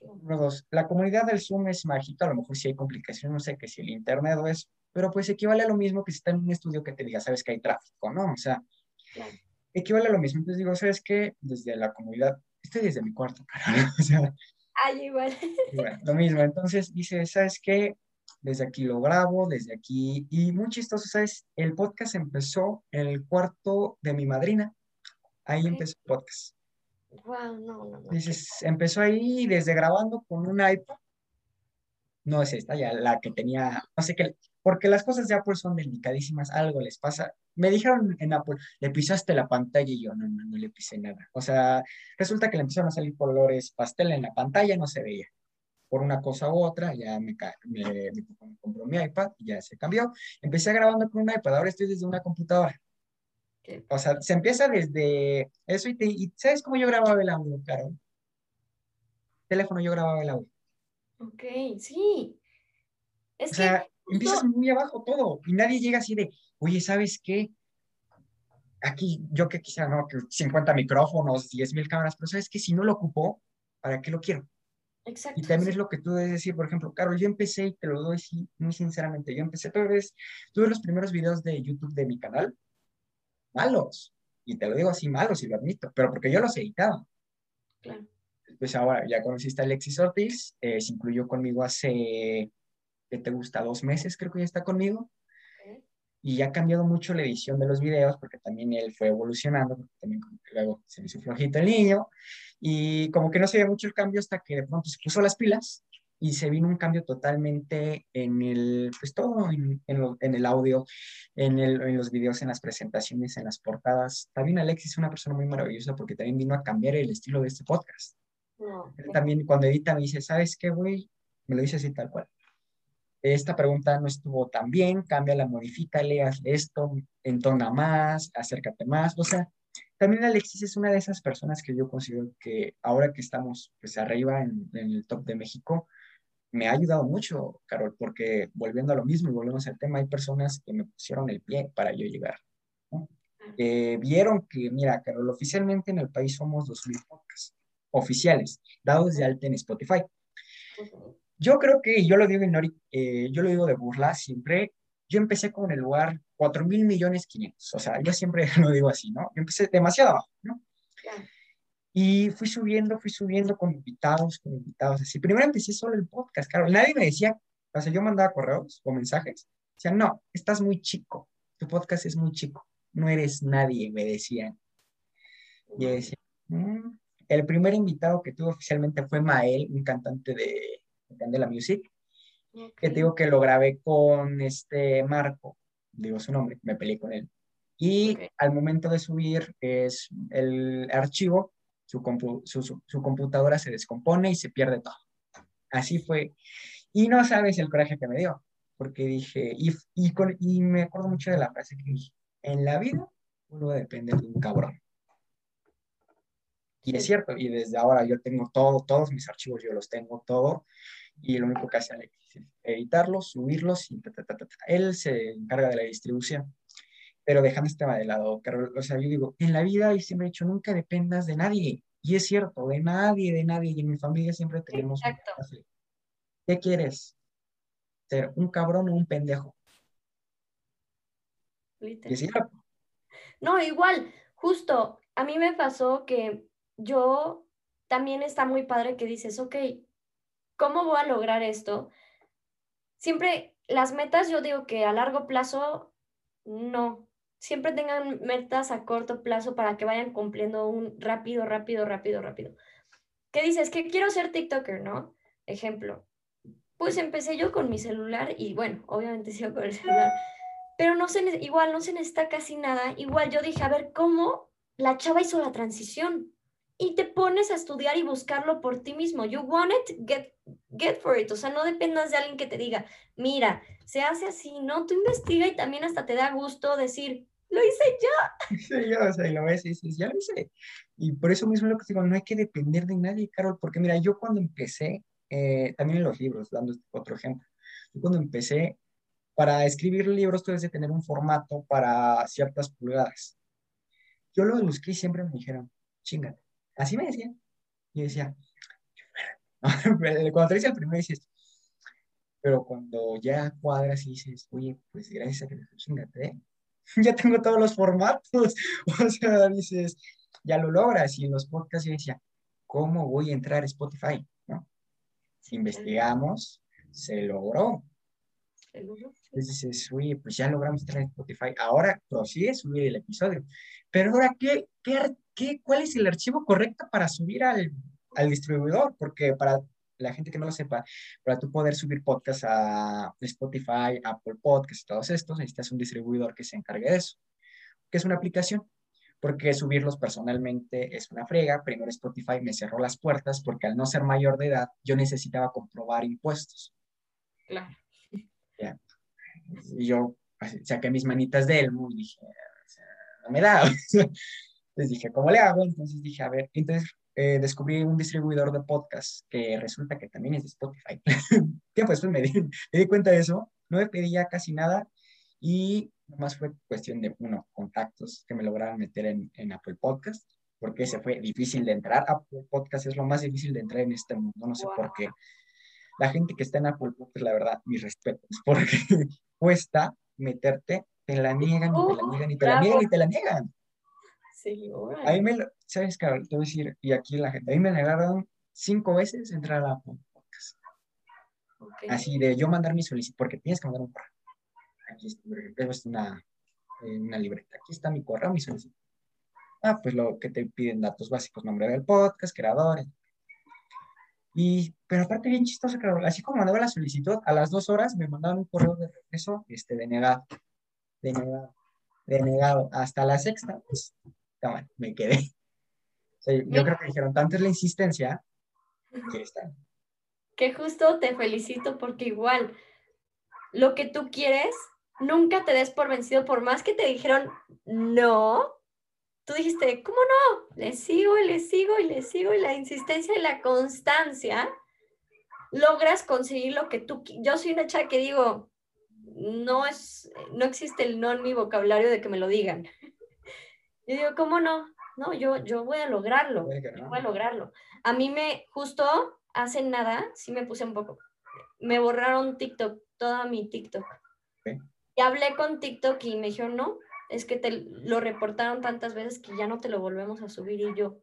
Número dos, la comunidad del Zoom es mágica, a lo mejor si hay complicaciones, no sé que si el internet o es, pero pues equivale a lo mismo que si está en un estudio que te diga, sabes que hay tráfico, ¿no? O sea, equivale a lo mismo. Entonces digo, ¿sabes qué? Desde la comunidad, estoy desde mi cuarto, cara, o sea. Ay, igual. lo mismo. Entonces dice, ¿sabes qué? desde aquí lo grabo, desde aquí, y muy chistoso, ¿sabes? El podcast empezó en el cuarto de mi madrina, ahí empezó el podcast. Wow, no, no, no. Empezó ahí desde grabando con un iPad, no es esta, ya la que tenía, no sé qué, porque las cosas de Apple son delicadísimas, algo les pasa. Me dijeron en Apple, le pisaste la pantalla y yo, no, no, no le pisé nada. O sea, resulta que le empezaron a salir colores pastel en la pantalla, no se veía por una cosa u otra, ya me, me, me, compró mi iPad, ya se cambió. Empecé grabando con un iPad, ahora estoy desde una computadora. O sea, se empieza desde eso y, te, ¿sabes cómo yo grababa el audio, Carol? Teléfono yo grababa el audio. Ok, sí. Es o sea, empiezas muy abajo todo y nadie llega así de, oye, ¿sabes qué? Aquí yo que quisiera, no, que 50 micrófonos, 10 mil cámaras, pero ¿sabes qué? Si no lo ocupo, ¿para qué lo quiero? Exacto. Y también es lo que tú debes decir, por ejemplo, Carol, yo empecé, y te lo doy muy sinceramente, yo empecé, tú ves, tuve los primeros videos de YouTube de mi canal, malos, y te lo digo así, malos, y lo admito, pero porque yo los editaba. Claro. Pues ahora ya conociste a Alexis Ortiz, eh, se incluyó conmigo hace, ¿qué te gusta? Dos meses creo que ya está conmigo. Y ha cambiado mucho la edición de los videos porque también él fue evolucionando, porque también luego se me hizo flojito el niño. Y como que no se ve mucho el cambio hasta que de pronto se puso las pilas y se vino un cambio totalmente en el, pues todo, en, en, el audio, en, el, en, los videos, en las presentaciones, en las portadas. También Alexis es una persona muy maravillosa porque también vino a cambiar el estilo de este podcast. también cuando edita me dice, ¿sabes qué, güey? Me lo dice así tal cual. Esta pregunta no estuvo tan bien, cámbiala, modifícale, haz esto, entona más, acércate más. O sea, también Alexis es una de esas personas que yo considero que ahora que estamos pues arriba en, el top de México, me ha ayudado mucho, Carol, porque volviendo a lo mismo y volvemos al tema, hay personas que me pusieron el pie para yo llegar. vieron que, mira, Carol, oficialmente en el país somos 2.000 podcasts oficiales, dados de alta en Spotify. Yo creo que, yo lo digo, en, eh, yo lo digo de burla siempre, yo empecé con el lugar 4 mil millones 500. O sea, yo siempre lo digo así, ¿no? Yo empecé demasiado abajo, ¿no? Y fui subiendo, fui subiendo con invitados, con invitados, así. Primero empecé solo el podcast, claro. Nadie me decía, o sea, yo mandaba correos o mensajes. Decían, no, estás muy chico. Tu podcast es muy chico. No eres nadie, me decían. Y decía, mm". el primer invitado que tuve oficialmente fue Mael, un cantante de, de la Music. Que te digo que lo grabé con este Marco, digo su nombre, me peleé con él. Y al momento de subir es el archivo, su, su, computadora se descompone y se pierde todo. Así fue. Y no sabes el coraje que me dio, porque dije, y, y, con, y me acuerdo mucho de la frase que dije, en la vida uno depende de un cabrón. Y es cierto, y desde ahora yo tengo todo, todos mis archivos, yo los tengo todo, y lo único que hace Alex es editarlos, subirlos y ta, ta, ta, él se encarga de la distribución. Pero dejando este tema de lado, Carol, o sea, yo digo, en la vida y siempre he dicho, nunca dependas de nadie. Y es cierto, de nadie, de nadie. Y en mi familia siempre tenemos... Exacto. ¿Qué quieres? ¿Ser un cabrón o un pendejo? No, igual, justo, a mí me pasó que yo también está muy padre que dices, ok, ¿cómo voy a lograr esto? Siempre las metas, yo digo que a largo plazo, no. Siempre tengan metas a corto plazo para que vayan cumpliendo un rápido, rápido, rápido, rápido. ¿Qué dices? Que quiero ser TikToker, ¿no? Ejemplo. Pues empecé yo con mi celular y bueno, obviamente sigo con el celular, pero no se, igual no se necesita casi nada. Igual yo dije, a ver, ¿cómo la chava hizo la transición? Y te pones a estudiar y buscarlo por ti mismo. You want it, get, get for it. O sea, no dependas de alguien que te diga, mira, se hace así, ¿no? Tú investiga y también hasta te da gusto decir, lo hice yo. Sí, yo, o sea, y lo ves y dices, ya lo hice. Y por eso mismo lo que digo, no hay que depender de nadie, Carol, porque mira, yo cuando empecé, eh, también en los libros, dando este otro ejemplo, yo cuando empecé, para escribir libros tú debes de tener un formato para ciertas pulgadas. Yo lo busqué y siempre me dijeron, chingate. Así me decían. Y decía, cuando te dice el primero dices, pero cuando ya cuadras y dices, oye, pues gracias a que te chingate, ¿eh? ya tengo todos los formatos. o sea, dices, ya lo logras. Y en los podcasts yo decía, ¿cómo voy a entrar a Spotify? ¿No? Investigamos, se logró. Entonces dices, oye, pues ya logramos entrar a Spotify. Ahora prosigue subir el episodio. Pero ahora, ¿qué, qué, qué, cuál es el archivo correcto para subir al, al distribuidor? Porque para la gente que no lo sepa, para tú poder subir podcast a Spotify, Apple Podcasts, todos estos, necesitas un distribuidor que se encargue de eso, que es una aplicación, porque subirlos personalmente es una frega. Primero Spotify me cerró las puertas porque al no ser mayor de edad, yo necesitaba comprobar impuestos. Claro. Y yo saqué mis manitas de Elmo y dije, no me da. Entonces dije, ¿cómo le hago? Entonces dije, a ver, entonces eh, descubrí un distribuidor de podcast que resulta que también es de Spotify. Tiempo después me di, me di cuenta de eso, no me pedía casi nada y nomás fue cuestión de, uno, contactos que me lograron meter en, en Apple Podcast, porque ese fue difícil de entrar. Apple Podcast es lo más difícil de entrar en este mundo, no sé por qué. La gente que está en Apple Podcast, la verdad, mis respetos, porque cuesta meterte, te la niegan y te la niegan y te la niegan y te la niegan. Sí, Ahí me, ¿sabes, Carol? Te voy a decir, y aquí la gente, ahí me negaron cinco veces entrar a la podcast. Así de yo mandar mi solicitud, porque tienes que mandar un correo. Aquí es una, eh, una libreta. Aquí está mi correo, mi solicitud. Ah, pues lo que te piden datos básicos, nombre del podcast, creadores. Y, pero aparte bien chistoso, Carol, así como mandaba la solicitud, a las dos horas me mandaron un correo de regreso, este, denegado, denegado, denegado, hasta la sexta, pues, me quedé. yo creo que dijeron, tanto es la insistencia que está. Que justo te felicito porque igual lo que tú quieres, nunca te des por vencido, por más que te dijeron no, tú dijiste, ¿cómo no? Le sigo y le sigo y le sigo y la insistencia y la constancia logras conseguir lo que tú, yo soy una chava que digo, no es, no existe el no en mi vocabulario de que me lo digan. Y digo, ¿cómo no? No, yo, yo voy a lograrlo, voy a lograrlo. A mí me, justo hace nada, sí me puse un poco, me borraron TikTok, toda mi TikTok. Y hablé con TikTok y me dijeron, no, es que te lo reportaron tantas veces que ya no te lo volvemos a subir y yo.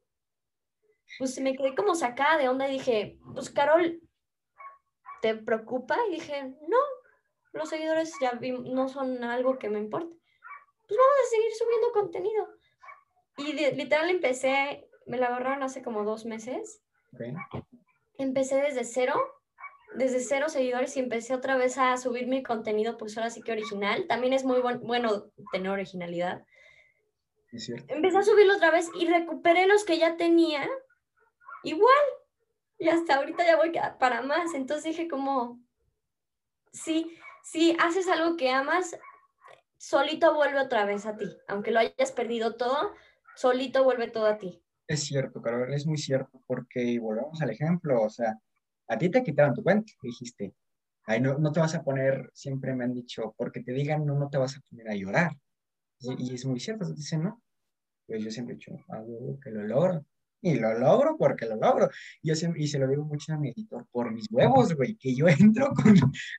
Pues me quedé como sacada de onda y dije, pues Carol, ¿te preocupa? Y dije, no, los seguidores ya no son algo que me importe. Pues vamos a seguir subiendo contenido. Y literal empecé, me la borraron hace como dos meses. Empecé desde cero, desde cero seguidores y empecé otra vez a subir mi contenido, pues ahora sí que original. También es muy bueno tener originalidad. Es cierto. Empecé a subirlo otra vez y recuperé los que ya tenía igual. Y hasta ahorita ya voy para más. Entonces dije como, sí, si haces algo que amas, solito vuelve otra vez a ti. Aunque lo hayas perdido todo, solito vuelve todo a ti. Es cierto, Carol, es muy cierto, porque volvemos al ejemplo, o sea, a ti te quitaron tu cuenta, dijiste, Ay, no, no te vas a poner, siempre me han dicho, porque te digan no, no te vas a poner a llorar. Y, es muy cierto, dicen, no. Pues yo siempre he dicho, algo que lo logro. Y lo logro porque lo logro. Y, yo y se lo digo mucho a mi editor, por mis huevos, güey, que yo entro con,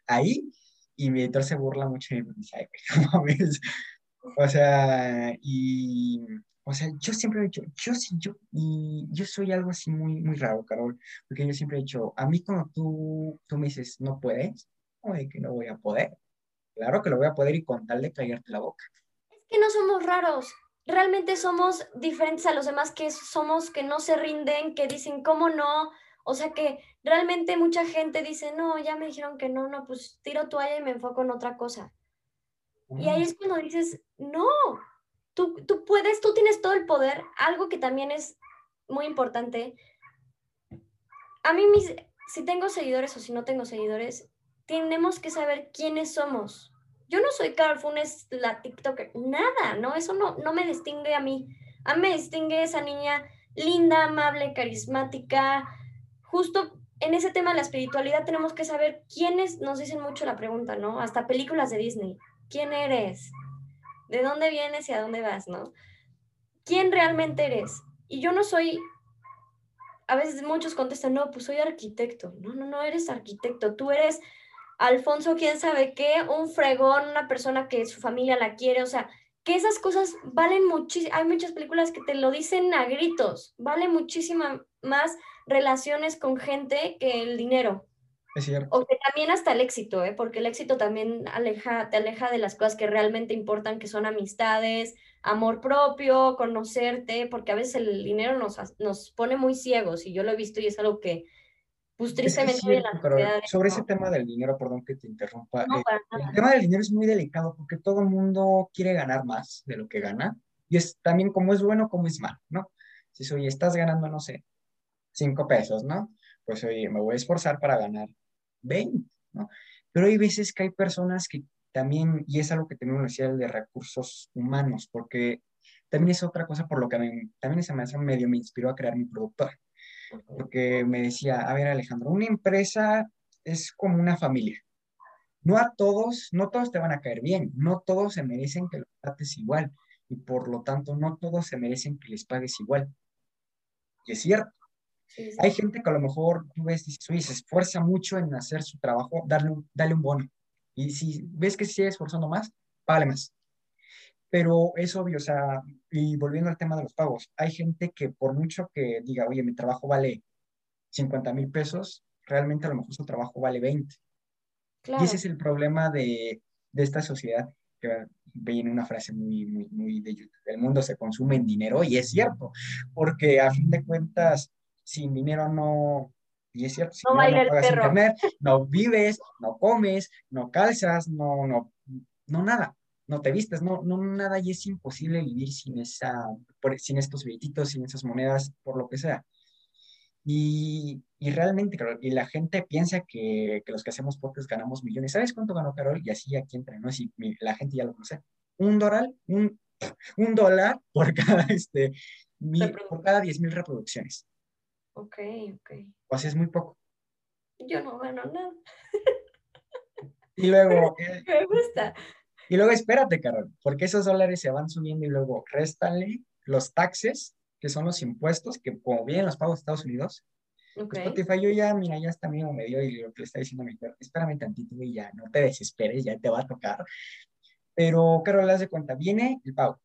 ahí y mi editor se burla mucho y me dice, ay, güey, O sea, y o sea, yo siempre he dicho, yo sí, yo, y yo soy algo así muy, muy raro, Carol, porque yo siempre he dicho, a mí cuando tú, tú me dices, no puedes, oye, que no voy a poder. Claro que lo voy a poder y con tal de callarte la boca. Es que no somos raros, realmente somos diferentes a los demás, que somos que no se rinden, que dicen, ¿cómo no? O sea que realmente mucha gente dice, no, ya me dijeron que no, no, pues tiro toalla y me enfoco en otra cosa. Y ahí es cuando dices, no, tú, tú puedes, tú tienes todo el poder. Algo que también es muy importante. A mí, mis, si tengo seguidores o si no tengo seguidores, tenemos que saber quiénes somos. Yo no soy Carol Funes, la TikToker, nada, ¿no? Eso no, no me distingue a mí. A mí me distingue esa niña linda, amable, carismática. Justo en ese tema de la espiritualidad tenemos que saber quiénes nos dicen mucho la pregunta, ¿no? Hasta películas de Disney. ¿Quién eres? ¿De dónde vienes y a dónde vas, no? ¿Quién realmente eres? Y yo no soy a veces muchos contestan, no, pues soy arquitecto. No, no, no eres arquitecto. Tú eres Alfonso, quién sabe qué, un fregón, una persona que su familia la quiere. O sea, que esas cosas valen muchísimo. Hay muchas películas que te lo dicen a gritos. Vale muchísima más relaciones con gente que el dinero. Es cierto. O que también hasta el éxito, ¿eh? porque el éxito también aleja, te aleja de las cosas que realmente importan, que son amistades, amor propio, conocerte, porque a veces el dinero nos, nos pone muy ciegos y yo lo he visto y es algo que, pues tristemente... sobre ese tema del dinero, perdón que te interrumpa, eh, el tema del dinero es muy delicado porque todo el mundo quiere ganar más de lo que gana y es también como es bueno como es malo, ¿no? Si soy, estás ganando, no sé, cinco pesos, ¿no? Pues oye, me voy a esforzar para ganar 20, ¿no? Pero hay veces que hay personas que también, y es algo que tenemos decía de recursos humanos, porque también es otra cosa por lo que también esa medio me inspiró a crear mi productor, porque me decía, a ver Alejandro, una empresa es como una familia. No a todos, no todos te van a caer bien, no todos se merecen que los trates igual y por lo tanto no todos se merecen que les pagues igual. Y es cierto. Hay gente que a lo mejor tú ves, dices, oye, se esfuerza mucho en hacer su trabajo, darle, dale un bono. Y si ves que se sigue esforzando más, págale más. Pero es obvio, o sea, y volviendo al tema de los pagos, hay gente que por mucho que diga, oye, mi trabajo vale 50 mil pesos, realmente a lo mejor su trabajo vale 20. Y ese es el problema de, de esta sociedad, que viene una frase muy, muy, muy de YouTube, el mundo se consume en dinero, y es cierto, porque a fin de cuentas, sin dinero no, y es cierto, si no, no pagas internet, no vives, no comes, no calzas, no, no, no nada, no te vistes, no, no nada, y es imposible vivir sin esa, sin estos billetitos, sin esas monedas, por lo que sea. Y, y realmente, y la gente piensa que, que, los que hacemos podcast ganamos millones. ¿Sabes cuánto ganó Carol? Y así aquí entre, ¿no? Si la gente ya lo conoce. Un dólar, un, un dólar por cada, este, por cada 10 mil reproducciones. Ok, ok. O sea, es muy poco. Yo no gano nada. Y luego... Eh, Me gusta. Y luego espérate, Carol, porque esos dólares se van subiendo y luego réstale los taxes, que son los impuestos, que como vienen los pagos de Estados Unidos, okay. Spotify yo ya, mira, ya está amigo me dio y lo que le está diciendo a mi cuerpo, espérame tantito y ya, no te desesperes, ya te va a tocar. Pero, Carol, le das de cuenta, viene el pago.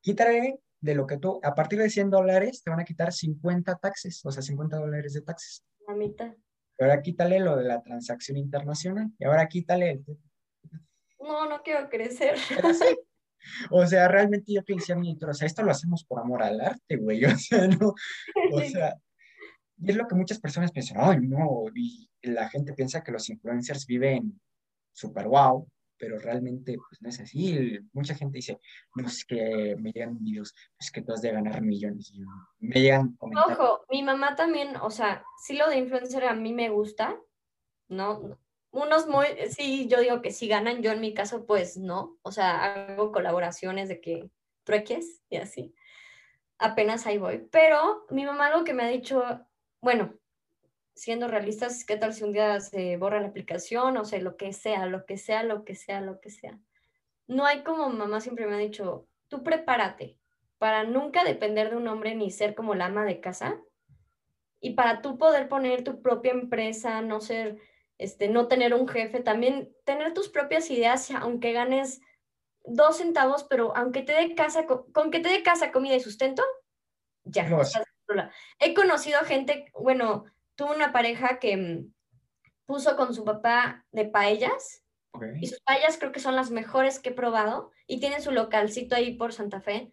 Quítale de lo que tú, a partir de 100 dólares, te van a quitar 50 taxes, o sea, 50 dólares de taxes. La mitad. Ahora quítale lo de la transacción internacional y ahora quítale el... No, no quiero crecer. O sea, realmente yo que decía o sea, esto lo hacemos por amor al arte, güey, o sea, no, o sea, y es lo que muchas personas piensan, ay, no, y la gente piensa que los influencers viven súper wow, pero realmente pues no es así. Mucha gente dice, no es que me llegan videos, es que tú has de ganar millones. Me llegan comentarios. Ojo, mi mamá también, o sea, sí lo de influencer a mí me gusta, ¿no? Unos muy, sí, yo digo que sí ganan, yo en mi caso pues no, o sea, hago colaboraciones de que trueques y así. Apenas ahí voy. Pero mi mamá algo que me ha dicho, bueno, siendo realistas, ¿qué tal si un día se borra la aplicación o sea, lo que sea, lo que sea, lo que sea, lo que sea? No hay como mamá siempre me ha dicho, tú prepárate para nunca depender de un hombre ni ser como la ama de casa y para tú poder poner tu propia empresa, no ser, este, no tener un jefe, también tener tus propias ideas, aunque ganes dos centavos, pero aunque te dé casa, con, que te dé casa, comida y sustento, ya. He conocido gente, bueno, tuvo una pareja que mm, puso con su papá de paellas Y sus payas creo que son las mejores que he probado. Y tienen su localcito ahí por Santa Fe.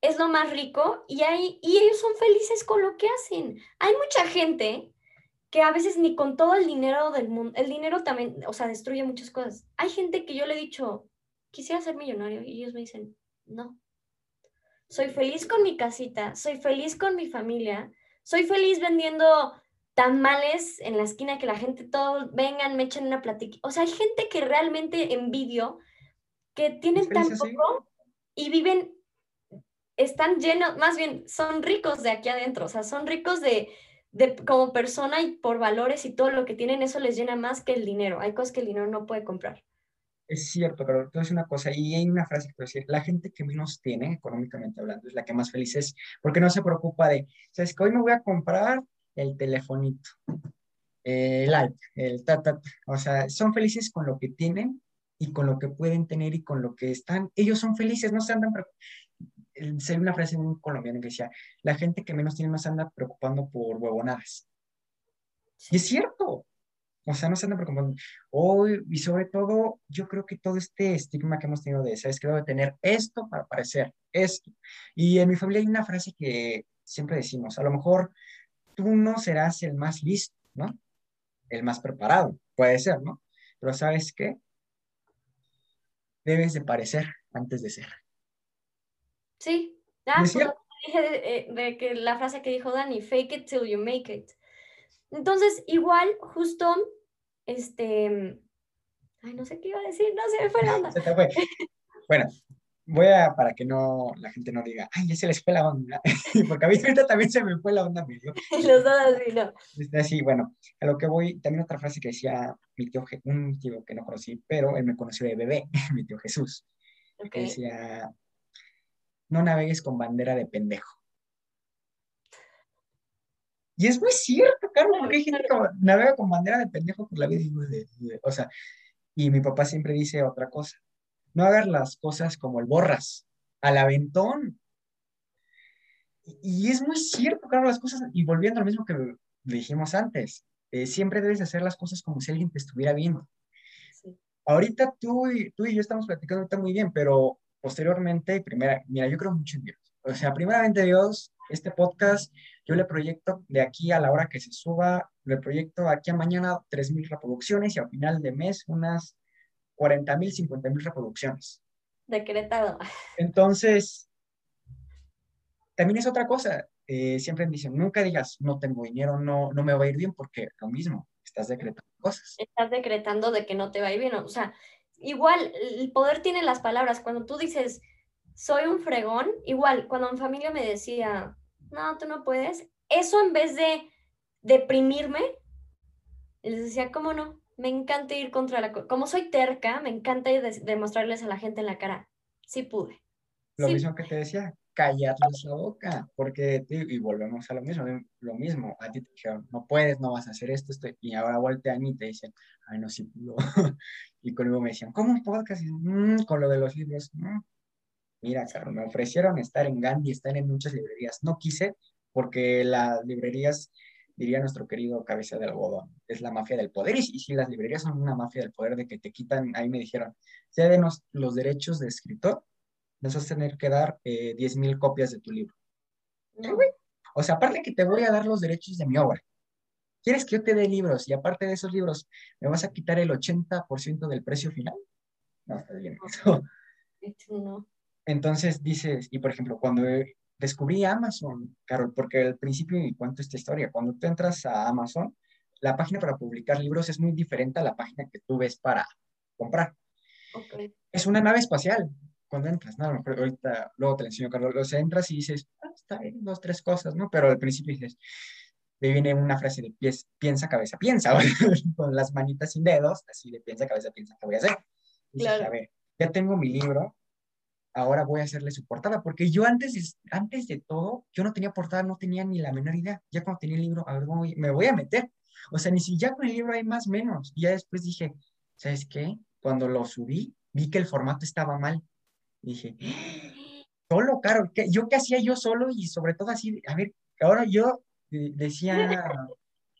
Es lo más rico y, hay, y ellos son felices con lo que hacen. Hay mucha gente que a veces ni con todo el dinero del mundo, el dinero también, o sea, destruye muchas cosas. Hay gente que yo le he dicho, quisiera ser millonario y ellos me dicen, no. Soy feliz con mi casita, soy feliz con mi familia, soy feliz vendiendo tamales en la esquina que la gente todo vengan, me echen una plática. O sea, hay gente que realmente envidio que tienen tan poco y viven, están llenos, más bien, son ricos de aquí adentro, o sea, son ricos de, de como persona y por valores y todo lo que tienen, eso les llena más que el dinero. Hay cosas que el dinero no puede comprar. Es cierto, pero es una cosa, y hay una frase que quiero decir, la gente que menos tiene, económicamente hablando, es la que más feliz es, porque no se preocupa de, ¿sabes que hoy me voy a comprar el telefonito, el iPad, el tata, o sea, son felices con lo que tienen y con lo que pueden tener y con lo que están, ellos son felices, no se andan Hay una frase en un colombiano que decía, la gente que menos tiene no se anda preocupando por huevonadas. Y es cierto, o sea, no se andan preocupando. Hoy, y sobre todo, yo creo que todo este estigma que hemos tenido de, ¿sabes? Que debo tener esto para parecer esto. Y en mi familia hay una frase que siempre decimos, a lo mejor tú no serás el más listo, ¿no? El más preparado, puede ser, ¿no? Pero ¿sabes qué? Debes de parecer antes de ser. Sí, ah, pues, dije de, eh, de, que la frase que dijo Dani, fake it till you make it. Entonces, igual, justo, este, ay, no sé qué iba a decir, no se me fue la onda. Se te fue. Bueno, voy a, para que no, la gente no diga, ay, ya se les fue la onda, porque a mí ahorita también se me fue la onda medio. Los dos así, ¿no? Este, así, bueno, a lo que voy, también otra frase que decía mi tío, un tío que no conocí, pero él me conoció de bebé, mi tío Jesús, que decía, no navegues con bandera de pendejo. Y es muy cierto, Carlos, porque hay gente que navega con bandera de pendejo por la vida. O sea, y mi papá siempre dice otra cosa. No hagas las cosas como el borras, al aventón. Y, es muy cierto, Carlos, las cosas, y volviendo a lo mismo que dijimos antes, eh, siempre debes hacer las cosas como si alguien te estuviera viendo. Ahorita tú y, tú y yo estamos platicando ahorita muy bien, pero posteriormente, primera, mira, yo creo mucho en Dios. O sea, primeramente Dios, este podcast, yo le proyecto de aquí a la hora que se suba, le proyecto aquí a mañana 3.000 reproducciones y al final de mes unas 40.000, 50.000 reproducciones. Decretado. Entonces, también es otra cosa. Eh, siempre dicen, nunca digas, no tengo dinero, no, no me va a ir bien, porque lo mismo, estás decretando cosas. Estás decretando de que no te va a ir bien. O sea, igual, el poder tiene las palabras. Cuando tú dices, soy un fregón. Igual, cuando mi familia me decía, no, tú no puedes, eso en vez de deprimirme, les decía, ¿cómo no? Me encanta ir contra la... Como soy terca, me encanta demostrarles a la gente en la cara, sí pude. Lo mismo que te decía, callarles la boca, porque, y volvemos a lo mismo, lo mismo, a ti te dijeron, no puedes, no vas a hacer esto, esto y ahora voltean y te dicen, ay, no, sí pudo. y conmigo me decían, ¿cómo un podcast? Mm, con lo de los libros, mm, Mira, Carlos, me ofrecieron estar en Gandhi, estar en muchas librerías. No quise porque las librerías, diría nuestro querido cabeza de algodón, es la mafia del poder. Y, si las librerías son una mafia del poder de que te quitan, ahí me dijeron, cédenos los derechos de escritor, nos vas a tener que dar eh, 10.000 copias de tu libro. O sea, aparte que te voy a dar los derechos de mi obra. ¿Quieres que yo te dé libros y aparte de esos libros me vas a quitar el 80% del precio final? No, está bien. No. Entonces dices, y por ejemplo, cuando descubrí Amazon, Carol, porque al principio y cuento esta historia, cuando tú entras a Amazon, la página para publicar libros es muy diferente a la página que tú ves para comprar. Es una nave espacial. Cuando entras, no, ahorita, luego te la enseño, Carlos, sea, entras y dices, ah, está bien, dos, tres cosas, ¿no? Pero al principio dices, me viene una frase de pies, piensa, cabeza, piensa, con las manitas sin dedos, así de piensa, cabeza, piensa, ¿qué voy a hacer? claro. a ver, ya tengo mi libro, ahora voy a hacerle su portada, porque yo antes de, antes de todo, yo no tenía portada, no tenía ni la menor idea. Ya cuando tenía el libro, a ver, me voy a meter. O sea, ni si ya con el libro hay más menos. Y ya después dije, ¿sabes qué? Cuando lo subí, vi que el formato estaba mal. dije, solo, caro, ¿yo qué hacía yo solo? Y sobre todo así, a ver, ahora yo eh, decía,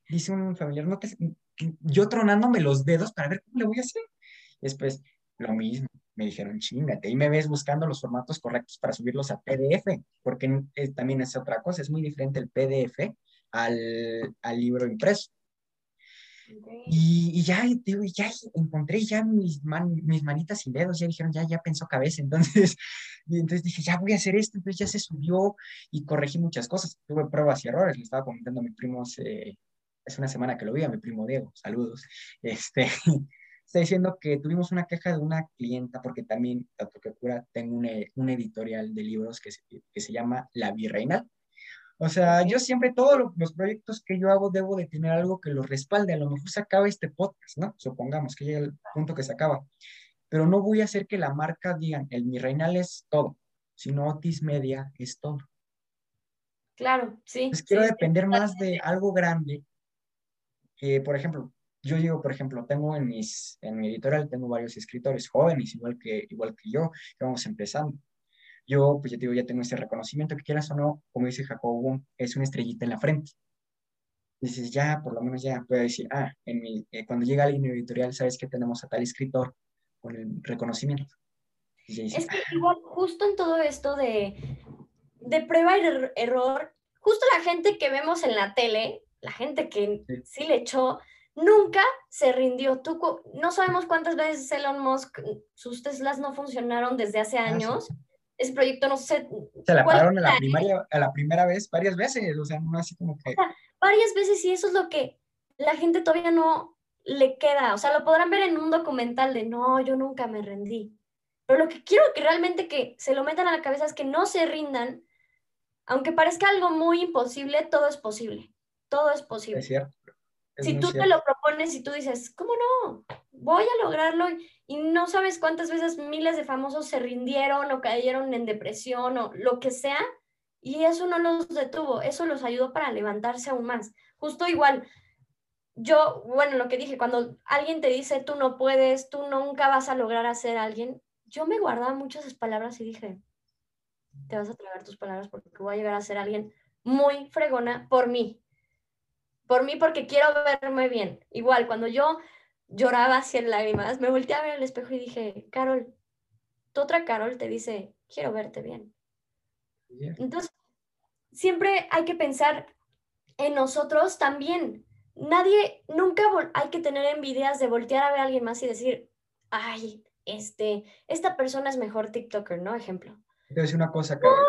dice un familiar, no te, yo tronándome los dedos para ver cómo le voy a hacer. Después, lo mismo, me dijeron, chingate, y me ves buscando los formatos correctos para subirlos a PDF, porque también es otra cosa, es muy diferente el PDF al, al libro impreso. Y, ya, digo, ya encontré ya mis, mis manitas y dedos, ya dijeron, ya, ya pensó cabeza, entonces, y entonces dije, ya voy a hacer esto, entonces ya se subió y corregí muchas cosas, tuve pruebas y errores, le estaba comentando a mi primo hace, una semana que lo vi, a mi primo Diego, saludos, este, está diciendo que tuvimos una queja de una clienta, porque también, tanto que cura, tengo un, un editorial de libros que se, que se llama La Virreina, o sea, yo siempre, todos los proyectos que yo hago, debo de tener algo que los respalde. A lo mejor se acaba este podcast, ¿no? Supongamos que llega el punto que se acaba. Pero no voy a hacer que la marca digan, el Mi Reinal es todo, sino Otis Media es todo. Claro, sí. Pues quiero depender más de algo grande. Que, por ejemplo, yo digo, por ejemplo, tengo en, mis, en mi editorial, tengo varios escritores jóvenes, igual que, igual que yo, que vamos empezando yo, pues ya te digo, ya tengo ese reconocimiento, que quieras o no, como dice Jacobo, es una estrellita en la frente. Dices, ya, por lo menos ya puedo decir, ah, en mi, eh, cuando llega alguien editorial, sabes que tenemos a tal escritor con el reconocimiento. es que igual, justo en todo esto de, de prueba y error, justo la gente que vemos en la tele, la gente que sí, le echó, nunca se rindió. Tú, no sabemos cuántas veces Elon Musk, sus Teslas no funcionaron desde hace ah, años ese proyecto no sé. Se la pararon a la, primaria, a la primera vez varias veces, o sea, no así como que. varias veces y eso es lo que la gente todavía no le queda. O sea, lo podrán ver en un documental de no, yo nunca me rendí. Pero lo que quiero que realmente que se lo metan a la cabeza es que no se rindan. Aunque parezca algo muy imposible, todo es posible. Todo es posible. Es cierto. Si tú te lo propones y tú dices, ¿cómo no? Voy a lograrlo y no sabes cuántas veces miles de famosos se rindieron o cayeron en depresión o lo que sea, y eso no los detuvo, eso los ayudó para levantarse aún más. Justo igual, yo, bueno, lo que dije, cuando alguien te dice tú no puedes, tú nunca vas a lograr hacer a alguien, yo me guardaba muchas palabras y dije, te vas a tragar tus palabras porque voy a llegar a ser alguien muy fregona por mí. Por mí porque quiero verme bien. Igual, cuando yo lloraba así en lágrimas, me volteé a ver al espejo y dije, Carol, tu otra Carol te dice, quiero verte bien. Entonces, siempre hay que pensar en nosotros también. Nadie, nunca hay que tener envidias de voltear a ver a alguien más y decir, ay, este, esta persona es mejor TikToker, ¿no? Ejemplo. Te voy a decir una cosa, Carol.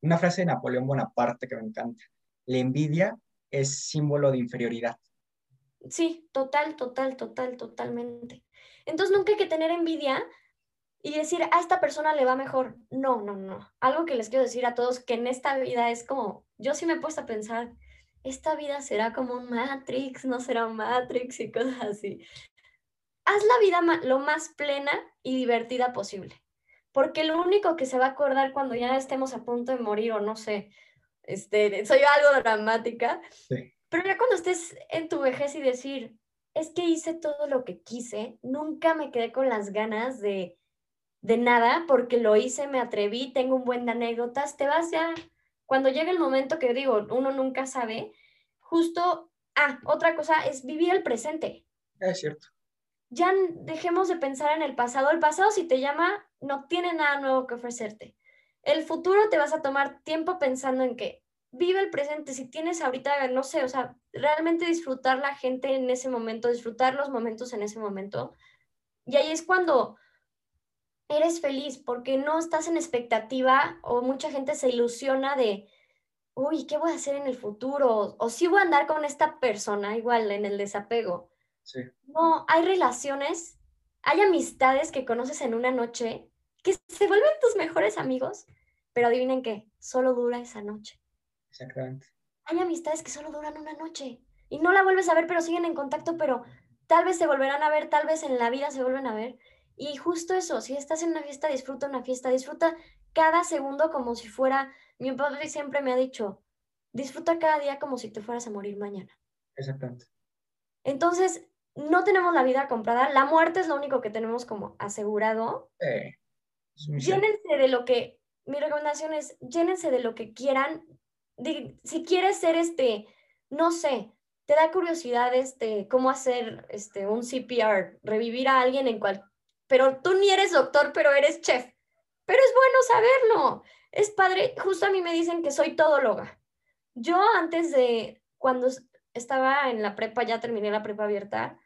Una frase de Napoleón Bonaparte que me encanta. La envidia es símbolo de inferioridad. Sí, total, total, total, totalmente. Entonces nunca hay que tener envidia y decir, a esta persona le va mejor. No, no, no. Algo que les quiero decir a todos que en esta vida es como, yo sí me he puesto a pensar, esta vida será como un Matrix, no será un Matrix y cosas así. Haz la vida lo más plena y divertida posible, porque lo único que se va a acordar cuando ya estemos a punto de morir o no sé, este, soy algo dramática, sí. Pero ya cuando estés en tu vejez y decir, es que hice todo lo que quise, nunca me quedé con las ganas de, de nada porque lo hice, me atreví, tengo un buen de anécdotas, te vas ya, cuando llega el momento que digo, uno nunca sabe, justo, ah, otra cosa es vivir el presente. Es cierto. Ya dejemos de pensar en el pasado. El pasado, si te llama, no tiene nada nuevo que ofrecerte. El futuro te vas a tomar tiempo pensando en que vive el presente, si tienes ahorita, no sé, o sea, realmente disfrutar la gente en ese momento, disfrutar los momentos en ese momento. Y ahí es cuando eres feliz, porque no estás en expectativa o mucha gente se ilusiona de, uy, ¿qué voy a hacer en el futuro? O, si voy a andar con esta persona, igual en el desapego. Sí. No, hay relaciones, hay amistades que conoces en una noche que se vuelven tus mejores amigos, pero adivinen qué, solo dura esa noche. Exactamente. Hay amistades que solo duran una noche y no la vuelves a ver, pero siguen en contacto, pero tal vez se volverán a ver, tal vez en la vida se vuelven a ver. Y justo eso, si estás en una fiesta, disfruta una fiesta, disfruta cada segundo como si fuera, mi padre siempre me ha dicho, disfruta cada día como si te fueras a morir mañana. Exactamente. Entonces, no tenemos la vida comprada, la muerte es lo único que tenemos como asegurado. Eh, llénense de lo que, mi recomendación es, llénense de lo que quieran, si quieres ser este, no sé, te da curiosidad este, cómo hacer este, un CPR, revivir a alguien en cual pero tú ni eres doctor, pero eres chef. Pero es bueno saberlo. Es padre. Justo a mí me dicen que soy todóloga. Yo antes de, cuando estaba en la prepa, ya terminé la prepa abierta,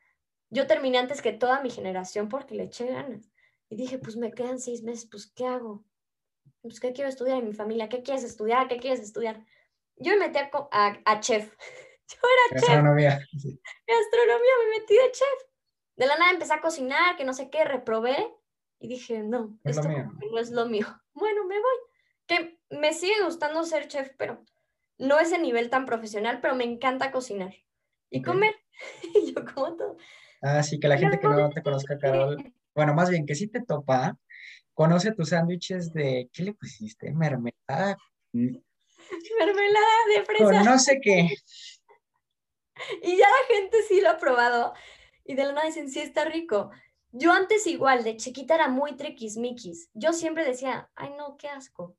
yo terminé antes que toda mi generación porque le eché ganas. Y dije, pues me quedan seis meses, pues ¿qué hago? Pues ¿qué quiero estudiar en mi familia? ¿Qué quieres estudiar? ¿Qué quieres estudiar? Yo me metí a, chef. Yo era chef. Gastronomía. Gastronomía, me metí de chef. De la nada empecé a cocinar, que no sé qué, reprobé y dije, no, esto no es lo mío. Bueno, me voy. Que me sigue gustando ser chef, pero no es el nivel tan profesional, pero me encanta cocinar y comer. y yo como todo. Ah, sí, que la gente que no te conozca, Carol, bueno, más bien que sí te topa, conoce tus sándwiches de, ¿qué le pusiste? Mermelada. Mermelada de fresa. no sé qué. Y ya la gente sí lo ha probado y de la nada dicen, sí, está rico. Yo antes igual, de chiquita era muy triquismiquis. Yo siempre decía, ay no, qué asco.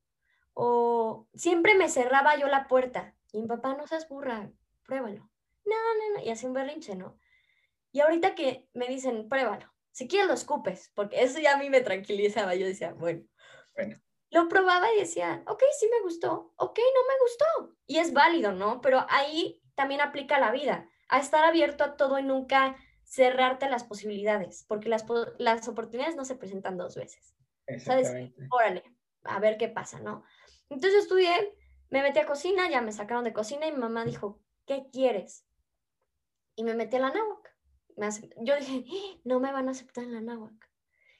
O siempre me cerraba yo la puerta. Y mi papá, no seas burra, pruébalo. No, no, no. Y hacía un berrinche, ¿no? Y ahorita que me dicen, pruébalo. Si quieres lo escupes, porque eso ya a mí me tranquilizaba. Yo decía, bueno. Bueno. Lo probaba y decía, ok, sí me gustó, ok, no me gustó. Y es válido, ¿no? Pero ahí también aplica la vida, a estar abierto a todo y nunca cerrarte las posibilidades, porque las, las oportunidades no se presentan dos veces. ¿Sabes? Órale, a ver qué pasa, ¿no? Entonces estudié, me metí a cocina, ya me sacaron de cocina y mi mamá dijo, ¿qué quieres? Y me metí a la yo dije, ¡Ah! no me van a aceptar en la náhuac.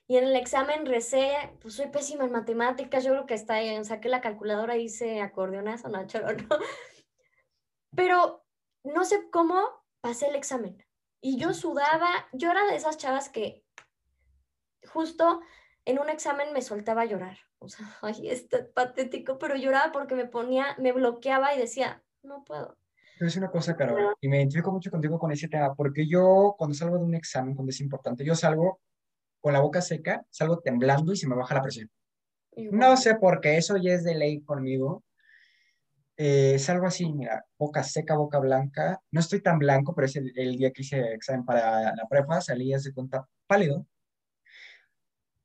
Y en el examen recé, pues soy pésima en matemáticas, yo creo que está ahí, saqué la calculadora y hice acordeonazo, no, choro, no. Pero no sé cómo pasé el examen. Y yo sudaba, yo era de esas chavas que justo en un examen me soltaba a llorar. O sea, ay, es patético, pero lloraba porque me ponía, me bloqueaba y decía, no puedo. Es una cosa, Carol, y me identifico mucho contigo con ese tema, porque yo cuando salgo de un examen, cuando es importante, yo salgo con la boca seca, salgo temblando y se me baja la presión. No sé por qué, eso ya es de ley conmigo, eh, salgo así, mira, boca seca, boca blanca. No estoy tan blanco, pero es el, día que hice examen para la prepa, salí de cuenta pálido,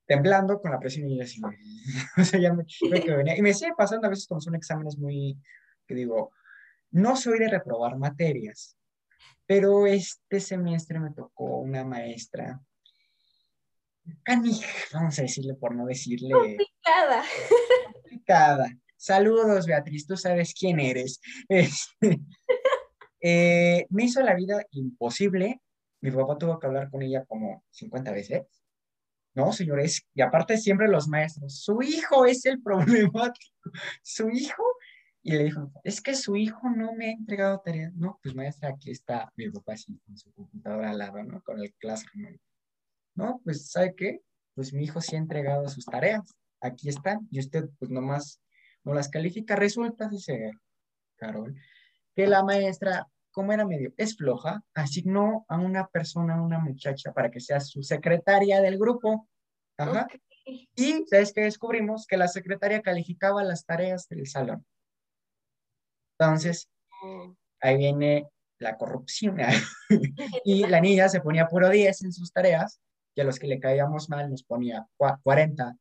temblando con la presión y así, o sea, ya me, que venía. Y me sigue pasando a veces cuando son exámenes muy, que digo, no soy de reprobar materias, pero este semestre me tocó una maestra canija, vamos a decirle por no decirle. Complicada. Complicada. Saludos, Beatriz, tú sabes quién eres. Este, eh, me hizo la vida imposible. Mi papá tuvo que hablar con ella como 50 veces. No, señores, y aparte siempre los maestros, su hijo es el problemático, su hijo. Y le dijo, es que su hijo no me ha entregado tareas. No, pues maestra, aquí está mi papá así con su computadora al lado, ¿no? Con el classroom. No, pues, ¿sabe qué? Pues mi hijo sí ha entregado sus tareas. Aquí están. Y usted, pues nomás no las califica. Resulta, dice Carol, que la maestra, como era medio, es floja, asignó a una persona, a una muchacha, para que sea su secretaria del grupo. Ajá. Y, ¿sabes qué descubrimos? Que la secretaria calificaba las tareas del salón. Entonces, oh. ahí viene la corrupción. y la niña se ponía puro 10 en sus tareas y a los que le caíamos mal nos ponía 40,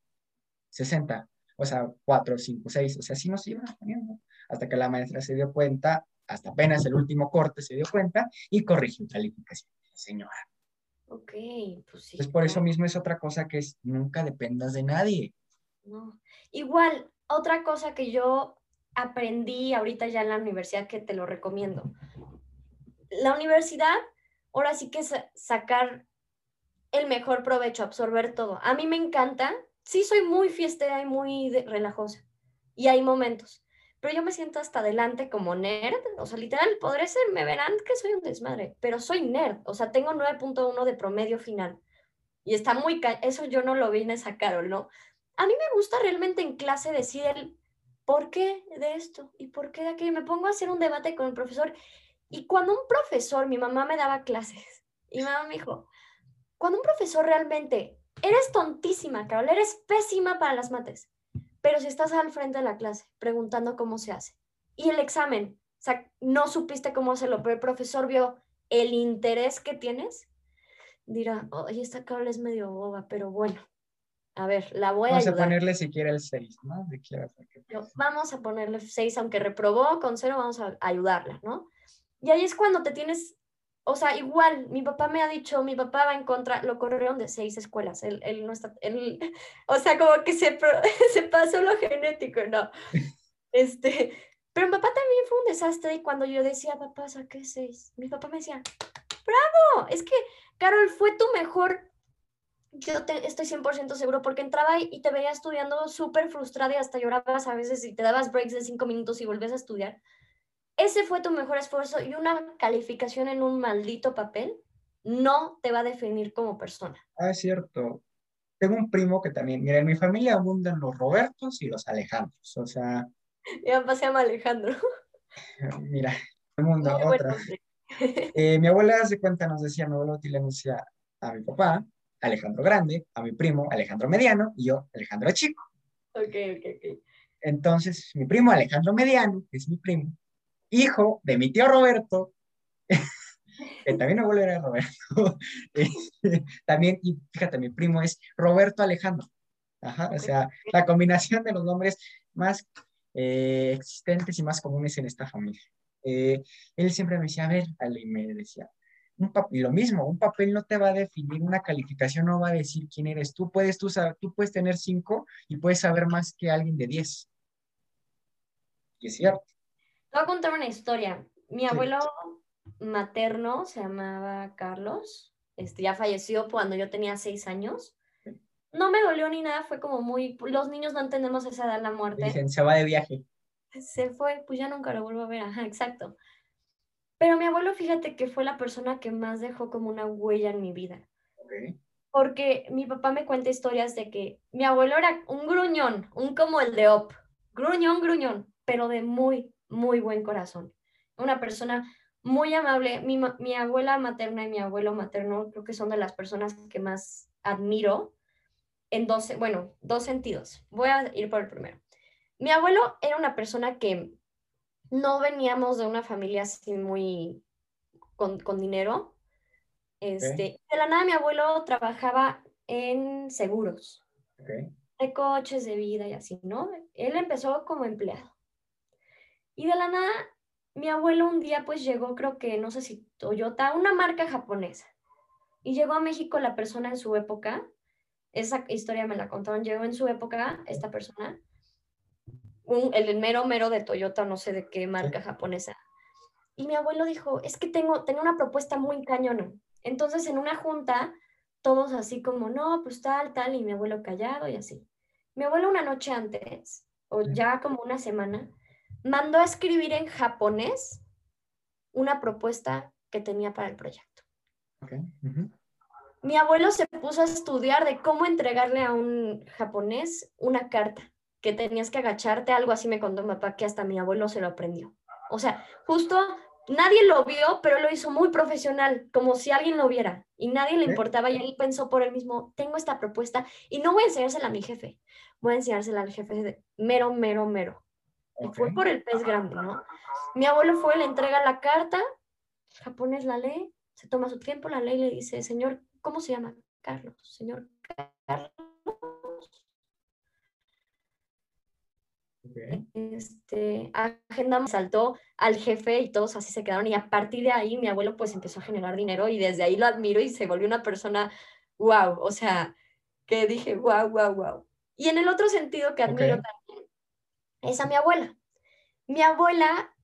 60 o sea, cuatro, cinco, seis, o sea, así nos iban poniendo, hasta que la maestra se dio cuenta, hasta apenas el último corte se dio cuenta y corrigió calificación, señora. Ok, pues sí. Pues por eso mismo es otra cosa que es, nunca dependas de nadie. No. Igual, otra cosa que yo aprendí ahorita ya en la universidad que te lo recomiendo. La universidad, ahora sí que es sacar el mejor provecho, absorber todo. A mí me encanta sí soy muy fiestera y muy relajosa. Y hay momentos. Pero yo me siento hasta adelante como nerd. O sea, literal, podré ser, me verán que soy un desmadre, pero soy nerd. O sea, tengo 9.1 de promedio final. Y está muy... Eso yo no lo vine a sacar, no? A mí me gusta realmente en clase decir el por qué de esto y por qué de aquello. Me pongo a hacer un debate con el profesor. Y cuando un profesor, mi mamá me daba clases, y mi mamá me dijo, cuando un profesor realmente Eres tontísima, Carol, eres pésima para las mates. Pero si estás al frente de la clase preguntando cómo se hace y el examen, o sea, no supiste cómo hacerlo, pero el profesor vio el interés que tienes, dirá, oye, esta Carol es medio boba, pero bueno, a ver, la voy a Vamos a ayudar. ponerle siquiera el 6, ¿no? De quiera, porque- Yo, vamos a ponerle 6, aunque reprobó con cero, vamos a ayudarla, ¿no? Y ahí es cuando te tienes, o sea, igual, mi papá me ha dicho, mi papá va en contra, lo corrieron de seis escuelas, él, él no está, él, o sea, como que se, se pasó lo genético, no. Este, pero mi papá también fue un desastre y cuando yo decía, papá, saqué seis, mi papá me decía, bravo, es que, Carol, fue tu mejor yo te, estoy 100% seguro porque entraba y, te veía estudiando súper frustrada y hasta llorabas a veces y te dabas breaks de cinco minutos y volvías a estudiar. Ese fue tu mejor esfuerzo y una calificación en un maldito papel no te va a definir como persona. Ah, es cierto. Tengo un primo que también, mira, en mi familia abundan los Robertos y los Alejandros. O sea, Mi papá se llama Alejandro. mira, el mundo, otra. Eh, mi abuela hace cuenta, nos decía, mi abuelo le anuncia a mi papá, Alejandro Grande, a mi primo, Alejandro Mediano, y yo, Alejandro Chico. Ok, ok, ok. Entonces, mi primo Alejandro Mediano, que es mi primo, hijo de mi tío Roberto, que también abuelo era Roberto, este, también, y fíjate, mi primo es Roberto Alejandro. Ajá, o sea, la combinación de los nombres más eh, existentes y más comunes en esta familia. Eh, él siempre me decía, a ver, Ale, y me decía, un papel, lo mismo, un papel no te va a definir, una calificación no va a decir quién eres tú. Puedes, tú, saber- tú puedes tener cinco y puedes saber más que alguien de diez. Y es cierto. Te voy a contar una historia. Mi Sí. abuelo materno se llamaba Carlos. Este, ya falleció cuando yo tenía seis años. No me dolió ni nada, fue como muy... Los niños no entendemos esa edad, la muerte. Dicen, se va de viaje. Se fue, pues ya nunca lo vuelvo a ver, ajá, exacto. Pero mi abuelo, fíjate que fue la persona que más dejó como una huella en mi vida. Porque mi papá me cuenta historias de que mi abuelo era un gruñón, un como el de Op, gruñón, gruñón, pero de muy, muy buen corazón. Una persona muy amable. Mi, mi abuela materna y mi abuelo materno creo que son de las personas que más admiro en dos, bueno, dos sentidos. Voy a ir por el primero. Mi abuelo era una persona que no veníamos de una familia así muy con, con dinero. Este, De la nada mi abuelo trabajaba en seguros, Ok. de coches, de vida y así, ¿no? Él empezó como empleado. Y de la nada, mi abuelo un día pues llegó, creo que, no sé si Toyota, una marca japonesa. Y llegó a México la persona en su época, esa historia me la contaron, llegó en su época esta persona, un- el mero mero de Toyota, no sé de qué marca japonesa. Y mi abuelo dijo, es que tengo, tengo una propuesta muy cañona. Entonces en una junta, todos así como, no, pues tal, tal, y mi abuelo callado y así. Mi abuelo una noche antes, o ya como una semana, mandó a escribir en japonés una propuesta que tenía para el proyecto. Mi abuelo se puso a estudiar de cómo entregarle a un japonés una carta, que tenías que agacharte, algo así me contó mi papá, que hasta mi abuelo se lo aprendió. O sea, justo nadie lo vio, pero lo hizo muy profesional, como si alguien lo viera, y nadie le Ok. importaba, y él pensó por él mismo, tengo esta propuesta, y no voy a enseñársela a mi jefe, voy a enseñársela al jefe de mero, mero, mero. Y fue por el pez grande, ¿no? Mi abuelo fue, le entrega la carta, japonés la lee, se toma su tiempo, la lee y le dice, señor, ¿cómo se llama? Carlos, señor Carlos. Este, agendamos, saltó al jefe y todos así se quedaron y a partir de ahí mi abuelo pues empezó a generar dinero y desde ahí lo admiro y se volvió una persona, wow, o sea, que dije, wow, wow, wow. Y en el otro sentido que admiro también es a mi abuela. Mi abuela,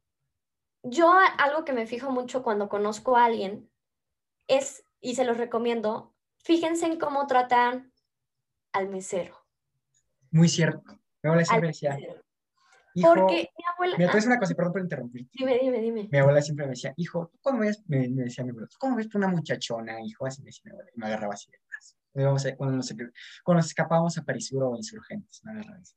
yo algo que me fijo mucho cuando conozco a alguien es, y se los recomiendo, fíjense en cómo tratan al mesero. Muy cierto. Mi abuela Al decía, mesero. Hijo, Porque mi abuela... mira, te voy a ah, una cosa, perdón por interrumpirte. dime, dime, dime. Mi abuela siempre me decía, hijo, ¿tú cómo ves? Me, me decía mi abuela, ¿tú cómo ves una muchachona, hijo? Así me decía mi abuela, y me agarraba así de brazo. Cuando nos, cuando nos escapábamos a Parisuro o Insurgentes, me agarraba así.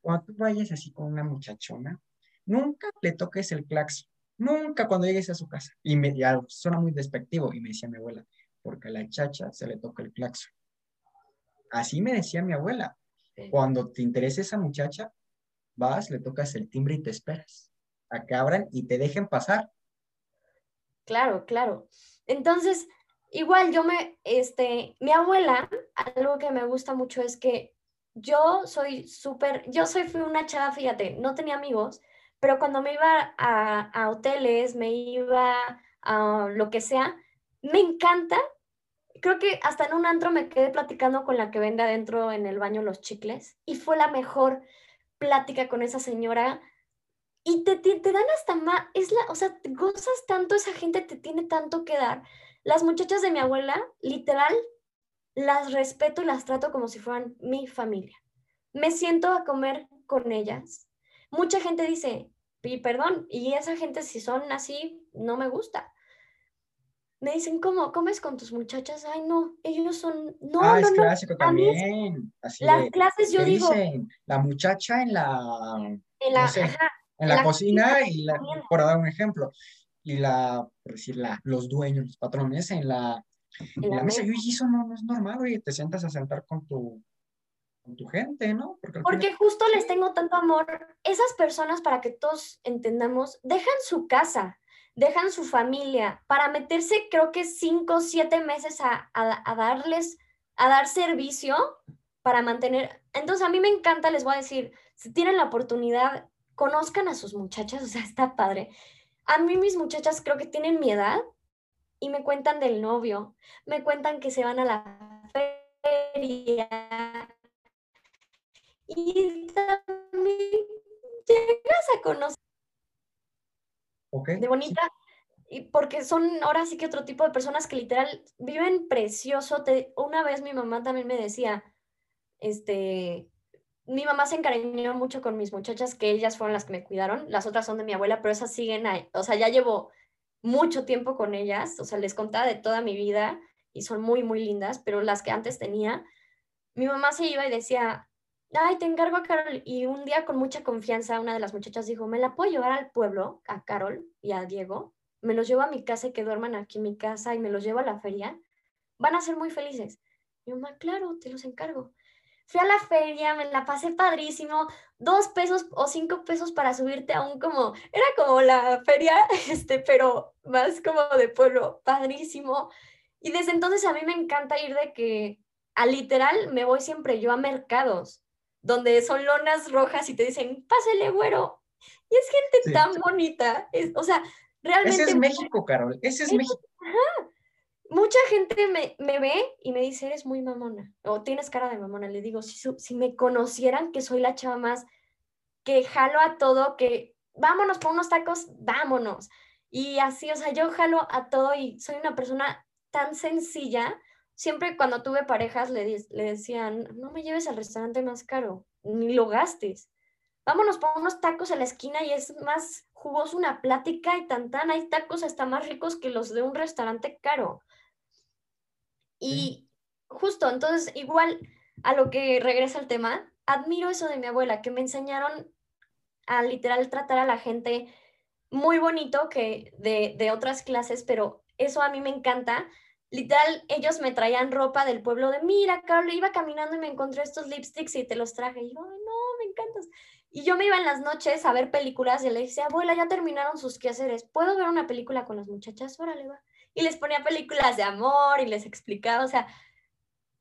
Cuando tú vayas así con una muchachona, nunca le toques el claxon, nunca cuando llegues a su casa. Y me ya suena muy despectivo, y me decía mi abuela, porque a la chacha se le toca el claxon. Así me decía mi abuela. Cuando te interese esa muchacha, vas, le tocas el timbre y te esperas a que abran y te dejen pasar. Claro, claro. Entonces, igual yo me, este, mi abuela, algo que me gusta mucho es que yo soy súper, yo soy, fui una chava, fíjate, no tenía amigos, pero cuando me iba a, a hoteles, me iba a lo que sea, me encanta. Creo que hasta en un antro me quedé platicando con la que vende adentro en el baño los chicles y fue la mejor plática con esa señora. Y te, te, te dan hasta más, es la, o sea, gozas tanto, esa gente te tiene tanto que dar. Las muchachas de mi abuela, literal, las respeto y las trato como si fueran mi familia. Me siento a comer con ellas. Mucha gente dice, y perdón, y esa gente si son así, no me gusta. Me dicen, ¿cómo? ¿Comes con tus muchachas? Ay, no, ellos son... No, ah, no, es no. clásico también. Así Las de- clases yo ¿qué digo, dicen? La muchacha en la, en la, no sé, ajá, en la la cocina y la, por dar un ejemplo, y la, por decir, la, los dueños, los patrones en la, en la la mesa. mesa. Y eso no, no es normal, oye, te sientas a sentar con tu, con tu gente, ¿no? Porque final- Porque justo les tengo tanto amor. Esas personas, para que todos entendamos, dejan su casa, dejan su familia para meterse, creo que cinco o siete meses a, a- a darles, a dar servicio para mantener. Entonces, a mí me encanta, les voy a decir, si tienen la oportunidad, conozcan a sus muchachas, o sea, está padre. A mí mis muchachas creo que tienen mi edad y me cuentan del novio, me cuentan que se van a la feria, y también llegas a conocer de bonita, y porque son ahora sí que otro tipo de personas que literal viven precioso. Te- una vez mi mamá también me decía, este, mi mamá se encariñó mucho con mis muchachas, que ellas fueron las que me cuidaron, las otras son de mi abuela, pero esas siguen ahí, o sea, ya llevo mucho tiempo con ellas, o sea, les contaba de toda mi vida y son muy, muy lindas, pero las que antes tenía, mi mamá se iba y decía, ay, te encargo a Carol. Y un día con mucha confianza, una de las muchachas dijo, ¿me la puedo llevar al pueblo, a Carol y a Diego? Me los llevo a mi casa y que duerman aquí en mi casa y me los llevo a la feria. Van a ser muy felices. Mi mamá, claro, te los encargo. Fui a la feria, me la pasé padrísimo, dos pesos o cinco pesos para subirte a un como, era como la feria, este, pero más como de pueblo, padrísimo. Y desde entonces a mí me encanta ir de que a literal me voy siempre yo a mercados donde son lonas rojas y te dicen, pásele, güero. Y es gente Sí. tan bonita. Es, o sea, realmente Ese es México, Carol, ese es México. mucha gente me, me ve y me dice, eres muy mamona o tienes cara de mamona. Le digo, si, si me conocieran que soy la chava más que jalo a todo, que vámonos por unos tacos, vámonos. Y así, o sea, yo jalo a todo y soy una persona tan sencilla. Siempre cuando tuve parejas le, le decían, no me lleves al restaurante más caro, ni lo gastes. Vámonos por unos tacos a la esquina y es más jugoso una plática y tan tan. Hay tacos hasta más ricos que los de un restaurante caro. Y justo, entonces, igual a lo que regresa el tema, admiro eso de mi abuela, que me enseñaron a literal tratar a la gente muy bonito que de, de otras clases, pero eso a mí me encanta. Literal, ellos me traían ropa del pueblo de, mira, Carlos, iba caminando y me encontré estos lipsticks y te los traje. Y yo, "Ay, no, me encantas. Y yo me iba en las noches a ver películas y le decía, abuela, ya terminaron sus quehaceres, ¿puedo ver una película con las muchachas? Órale, va. Y les ponía películas de amor y les explicaba, o sea,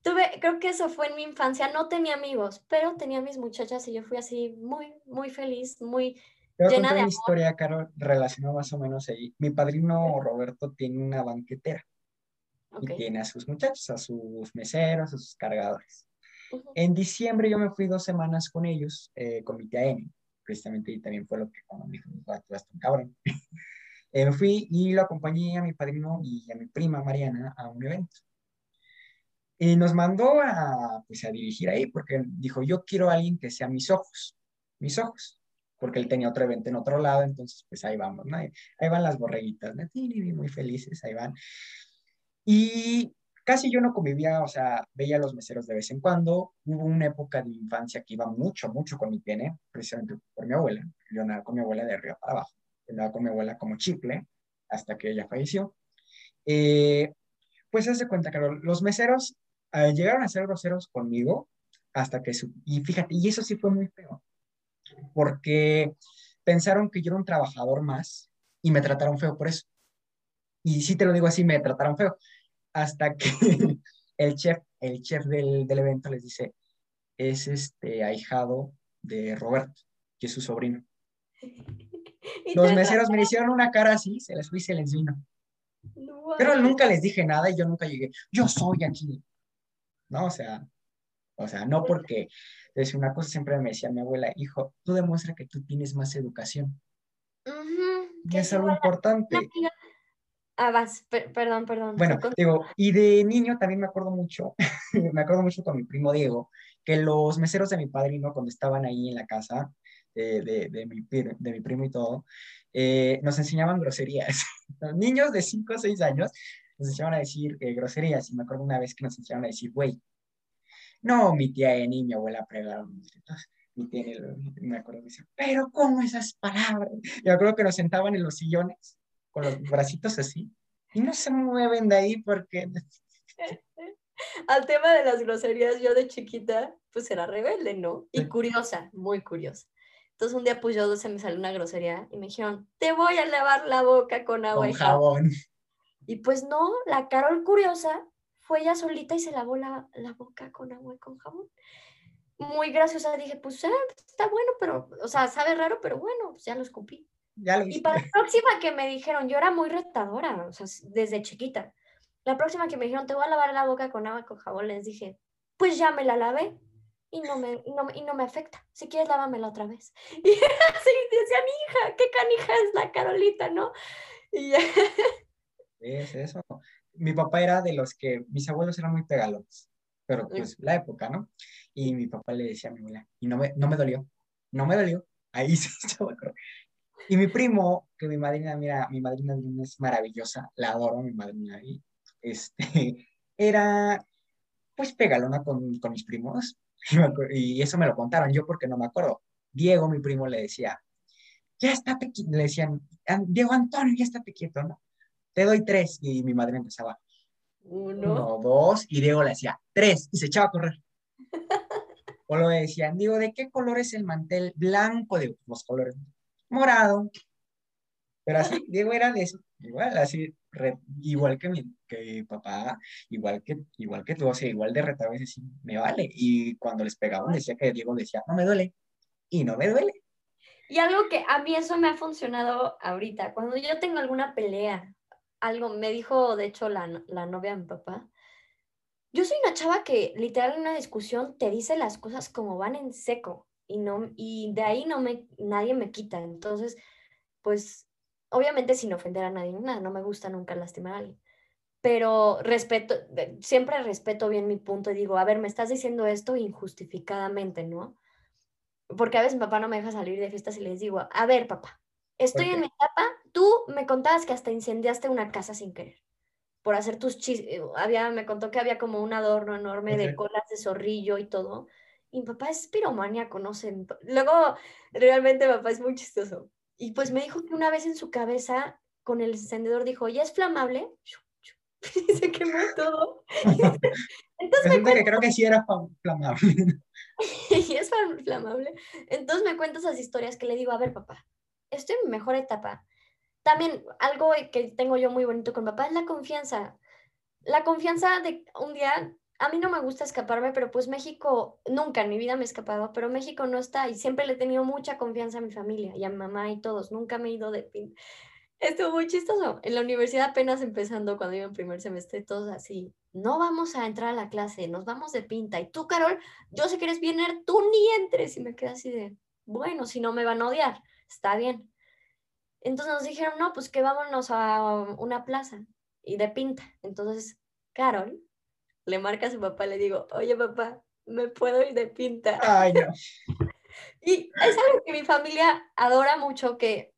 tuve, creo que eso fue en mi infancia, no tenía amigos, pero tenía mis muchachas y yo fui así muy, muy feliz, muy Te voy a llena contar de una amor. historia, Carol, relacionada más o menos ahí. Mi padrino Roberto tiene una banquetera Ok. y tiene a sus muchachos, a sus meseros, a sus cargadores. Ujú. En diciembre yo me fui dos semanas con ellos, eh, con mi tía Emi, precisamente, y también fue lo que cuando me dijo, "Ah, tú un cabrón. Eh, me fui y lo acompañé a mi padrino y a mi prima Mariana a un evento. Y nos mandó a, pues, a dirigir ahí porque dijo, yo quiero a alguien que sea mis ojos, mis ojos, porque él tenía otro evento en otro lado, entonces pues ahí vamos, ¿no? Ahí, ahí van las borreguitas, ¿no? Muy felices, ahí van. Y casi yo no convivía, o sea, veía a los meseros de vez en cuando. Hubo una época de infancia que iba mucho, mucho con mi pene, precisamente por mi abuela. Yo andaba con mi abuela de arriba para abajo. Yo andaba con mi abuela como chicle hasta que ella falleció. Eh, pues haz de cuenta, Carol, los meseros eh, llegaron a ser groseros conmigo hasta que su... Y fíjate, y eso sí fue muy feo, porque pensaron que yo era un trabajador más y me trataron feo por eso. Y sí te lo digo así, me trataron feo. hasta que el chef, el chef del, del evento les dice, es este ahijado de Roberto, que es su sobrino. Los meseros me hicieron una cara así, se les fue y se les vino. Pero nunca les dije nada y yo nunca llegué, yo soy aquí. No, o sea, o sea, no porque decía una cosa, siempre me decía mi abuela, hijo, tú demuestra que tú tienes más educación. y es algo importante. Ah, vas, perdón, perdón. Bueno, digo, y de niño también me acuerdo mucho, me acuerdo mucho con mi primo Diego, que los meseros de mi padrino, cuando estaban ahí en la casa de, de, de, mi, de mi, primo y todo, eh, nos enseñaban groserías. Los niños de 5 o 6 años nos enseñaban a decir eh, groserías. Y me acuerdo una vez que nos enseñaron a decir, güey. No, mi tía de niña, abuela pregaron. Mi tía, me acuerdo que decía, pero ¿cómo esas palabras? Y me acuerdo que nos sentaban en los sillones con los bracitos así y no se mueven de ahí porque al tema de las groserías, yo de chiquita, pues era rebelde, ¿no? Y curiosa, muy curiosa. Entonces un día pues yo se me salió una grosería y me dijeron, te voy a lavar la boca con agua y jabón. Y pues no, la Carol curiosa fue ella solita y se lavó la, la boca con agua y con jabón. Muy graciosa, dije, pues eh, está bueno, pero, o sea, sabe raro, pero bueno, pues ya lo escupí. Ya lo y para la próxima que me dijeron, yo era muy retadora, o sea, desde chiquita. La próxima que me dijeron, te voy a lavar la boca con agua con jabón, les dije, pues ya me la lavé y no me, y no, y no me afecta. Si quieres, lávamela otra vez. Y así decía mi hija, qué canija es la Carolita, ¿no? Y Es eso. Mi papá era de los que, mis abuelos eran muy pegalones, pero pues la época, ¿no? Y mi papá le decía a mi abuela, y no me, no me dolió, no me dolió. Ahí se estaba Y mi primo, que mi madrina, mira, mi madrina es maravillosa, la adoro, mi madrina, y este, era pues pegalona con, con mis primos, y eso me lo contaron yo porque no me acuerdo. Diego, mi primo, le decía, ya estate quieto, le decían, Diego Antonio, ya estate quieto, ¿no? Te doy tres, y mi madre empezaba, uno, dos, y Diego le decía, tres, y se echaba a correr. o lo decían, digo, ¿de qué color es el mantel blanco? De los colores, morado. Pero así, Diego era de eso, igual, así, igual que mi, que papá, igual que, igual que tú, o sea, igual de retado, sí, me vale. Y cuando les pegaban, decía que Diego decía, no me duele, y no me duele. Y algo que a mí eso me ha funcionado ahorita, cuando yo tengo alguna pelea, algo, me dijo, de hecho, la, la novia de mi papá, yo soy una chava que literal en una discusión te dice las cosas como van en seco y no y de ahí no me nadie me quita. Entonces, pues obviamente sin ofender a nadie, nada, no me gusta nunca lastimar a alguien, pero respeto, siempre respeto bien mi punto y digo, a ver, me estás diciendo esto injustificadamente, ¿no? Porque a veces mi papá no me deja salir de fiestas y les digo, a ver, papá, estoy en mi etapa, tú me contabas que hasta incendiaste una casa sin querer por hacer tus chistes, eh, había, me contó que había como un adorno enorme de colas de zorrillo y todo. Y mi papá es piromaníaco, no sé. Luego, realmente mi papá es muy chistoso. Y pues me dijo que una vez en su cabeza, con el encendedor, dijo, ¿ya es flamable? y se quemó todo. Entonces me que creo que sí era flamable. y es flamable. Entonces me cuenta esas historias que le digo, a ver, papá, estoy en mi mejor etapa. También algo que tengo yo muy bonito con papá es la confianza. La confianza de un día a mí no me gusta escaparme, pero pues México, nunca en mi vida me he escapado, pero México no está y siempre le he tenido mucha confianza a mi familia y a mamá y todos, nunca me he ido de pin. Estuvo muy chistoso. En la universidad apenas empezando, cuando iba en primer semestre, todos así, no vamos a entrar a la clase, nos vamos de pinta. Y tú, Carol, yo sé que eres bien tú ni entres. Y me quedé así de, bueno, si no me van a odiar, está bien. Entonces nos dijeron, no, pues que vámonos a una plaza y de pinta. Entonces, Carol le marca a su papá, le digo, oye papá, ¿me puedo ir de pinta? Ay, no. y es algo que mi familia adora mucho, que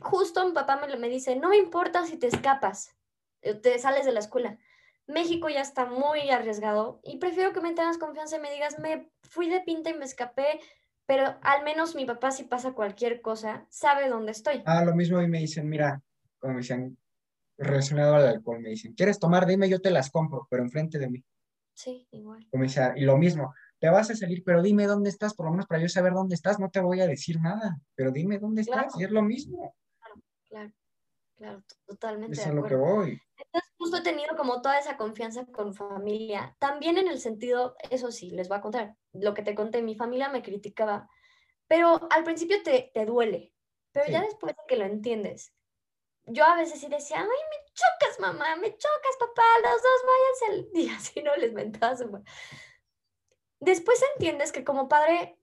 justo mi papá me, me dice, no me importa si te escapas, eh, te sales de la escuela. México ya está muy arriesgado y prefiero que me tengas confianza y me digas, me fui de pinta y me escapé, pero al menos mi papá si pasa cualquier cosa, sabe dónde estoy. Ah, lo mismo y me dicen, mira, como me dicen, relacionado al alcohol. Me dicen, ¿quieres tomar? Dime, yo te las compro, pero enfrente de mí. Sí, igual. y lo mismo, te vas a salir, pero dime dónde estás, por lo menos para yo saber dónde estás, no te voy a decir nada, pero dime dónde estás, y es lo mismo. Claro, claro, claro, totalmente. Eso es lo que voy. Entonces, justo he tenido como toda esa confianza con familia. También en el sentido, eso sí, les voy a contar, lo que te conté, mi familia me criticaba, pero al principio te, te duele, pero ya después de que lo entiendes, yo a veces sí decía, ay, me chocas, mamá, me chocas, papá, los dos váyanse al día, así no les mentaba Después entiendes que como padre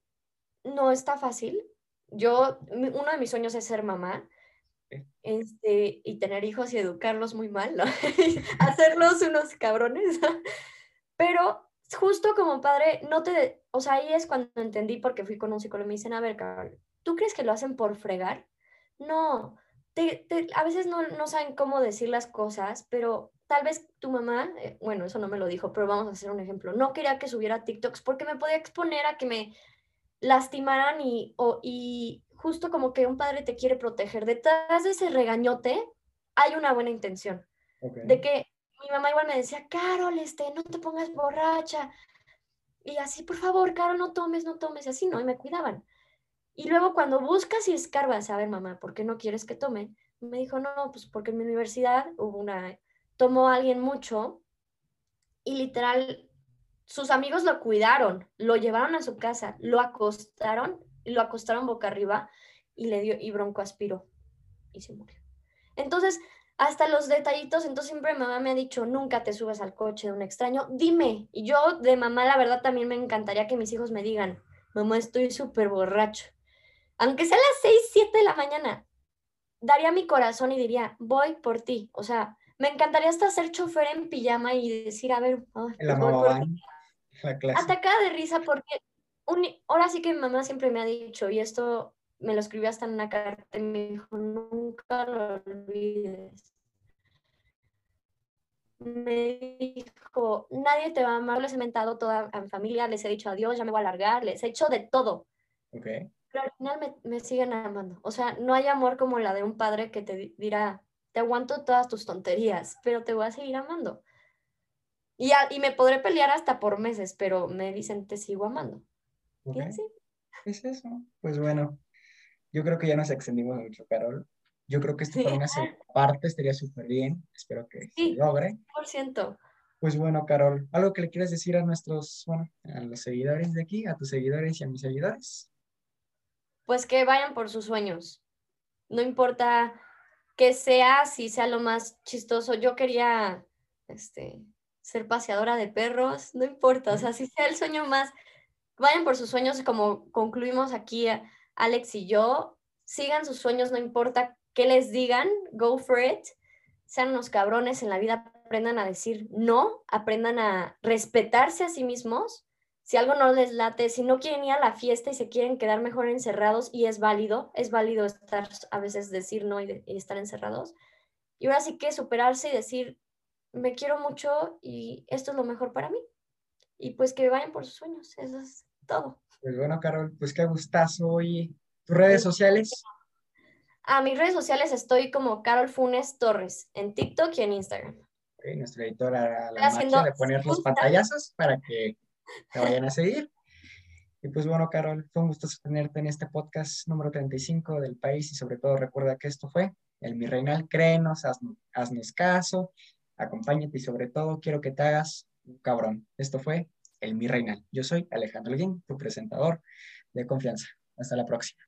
no está fácil. Yo, uno de mis sueños es ser mamá este, y tener hijos y educarlos muy mal, ¿no? hacerlos unos cabrones. Pero justo como padre, no te, o sea, ahí es cuando entendí porque fui con un psicólogo y me dicen, a ver, Carol, ¿tú crees que lo hacen por fregar? No, a veces no, no, saben cómo decir las cosas, pero tal vez tu mamá, eh, bueno, eso no me lo dijo, pero vamos a hacer un ejemplo, no quería que subiera TikToks porque me podía exponer a que me lastimaran y, o, y justo como que un padre te quiere proteger. Detrás de ese regañote hay una buena intención. De que mi mamá igual me decía, Carol, este, no te pongas borracha. Y así, por favor, Carol, no tomes, no tomes. Y así, ¿no? Y me cuidaban. Y luego cuando buscas y escarbas, a ver, mamá, ¿por qué no quieres que tome? Me dijo, no, pues porque en mi universidad hubo una, tomó a alguien mucho y literal, sus amigos lo cuidaron, lo llevaron a su casa, lo acostaron, lo acostaron boca arriba y le dio, y bronco aspiró y se murió. Entonces, hasta los detallitos, entonces siempre mamá me ha dicho, nunca te subas al coche de un extraño, dime. Y yo de mamá, la verdad, también me encantaría que mis hijos me digan, mamá, estoy súper borracho aunque sea las 6, 7 de la mañana, daría mi corazón y diría, voy por ti. O sea, me encantaría hasta ser chofer en pijama y decir, a ver, la mamá Atacada de risa porque ahora sí que mi mamá siempre me ha dicho, y esto me lo escribió hasta en una carta y me dijo, nunca lo olvides. Me dijo, nadie te va a amar, les he mentado toda a mi familia, les he dicho adiós, ya me voy a largar, les he hecho de todo. Okay pero al final me, siguen amando. O sea, no hay amor como la de un padre que te dirá, te aguanto todas tus tonterías, pero te voy a seguir amando. Y, y me podré pelear hasta por meses, pero me dicen, te sigo amando. ¿Y así? Es eso. Pues bueno, yo creo que ya nos extendimos mucho, Carol. Yo creo que esto por una parte estaría súper bien. Espero que se logre. Por ciento. Pues bueno, Carol, ¿algo que le quieras decir a nuestros, bueno, a los seguidores de aquí, a tus seguidores y a mis seguidores? Pues que vayan por sus sueños. No importa que sea, si sea lo más chistoso. Yo quería este, ser paseadora de perros, no importa, o sea, si sea el sueño más, vayan por sus sueños, como concluimos aquí Alex y yo, sigan sus sueños, no importa qué les digan, go for it, sean unos cabrones en la vida, aprendan a decir no, aprendan a respetarse a sí mismos si algo no les late, si no quieren ir a la fiesta y se quieren quedar mejor encerrados y es válido, es válido estar a veces decir no y, estar encerrados. Y ahora sí que superarse y decir, me quiero mucho y esto es lo mejor para mí. Y pues que vayan por sus sueños, eso es todo. Pues bueno, Carol, pues qué gustazo. ¿Y tus redes sociales? A mis redes sociales estoy como Carol Funes Torres, en TikTok y en Instagram. nuestra editora la magia de poner los pantallazos para que te vayan a seguir. Y pues bueno, Carol, fue un gusto tenerte en este podcast número 35 del país y sobre todo recuerda que esto fue el Mi Reinal, créenos, haznos, caso, acompáñate y sobre todo quiero que te hagas un cabrón. Esto fue el Mi Reinal. Yo soy Alejandro Guín, tu presentador de confianza. Hasta la próxima.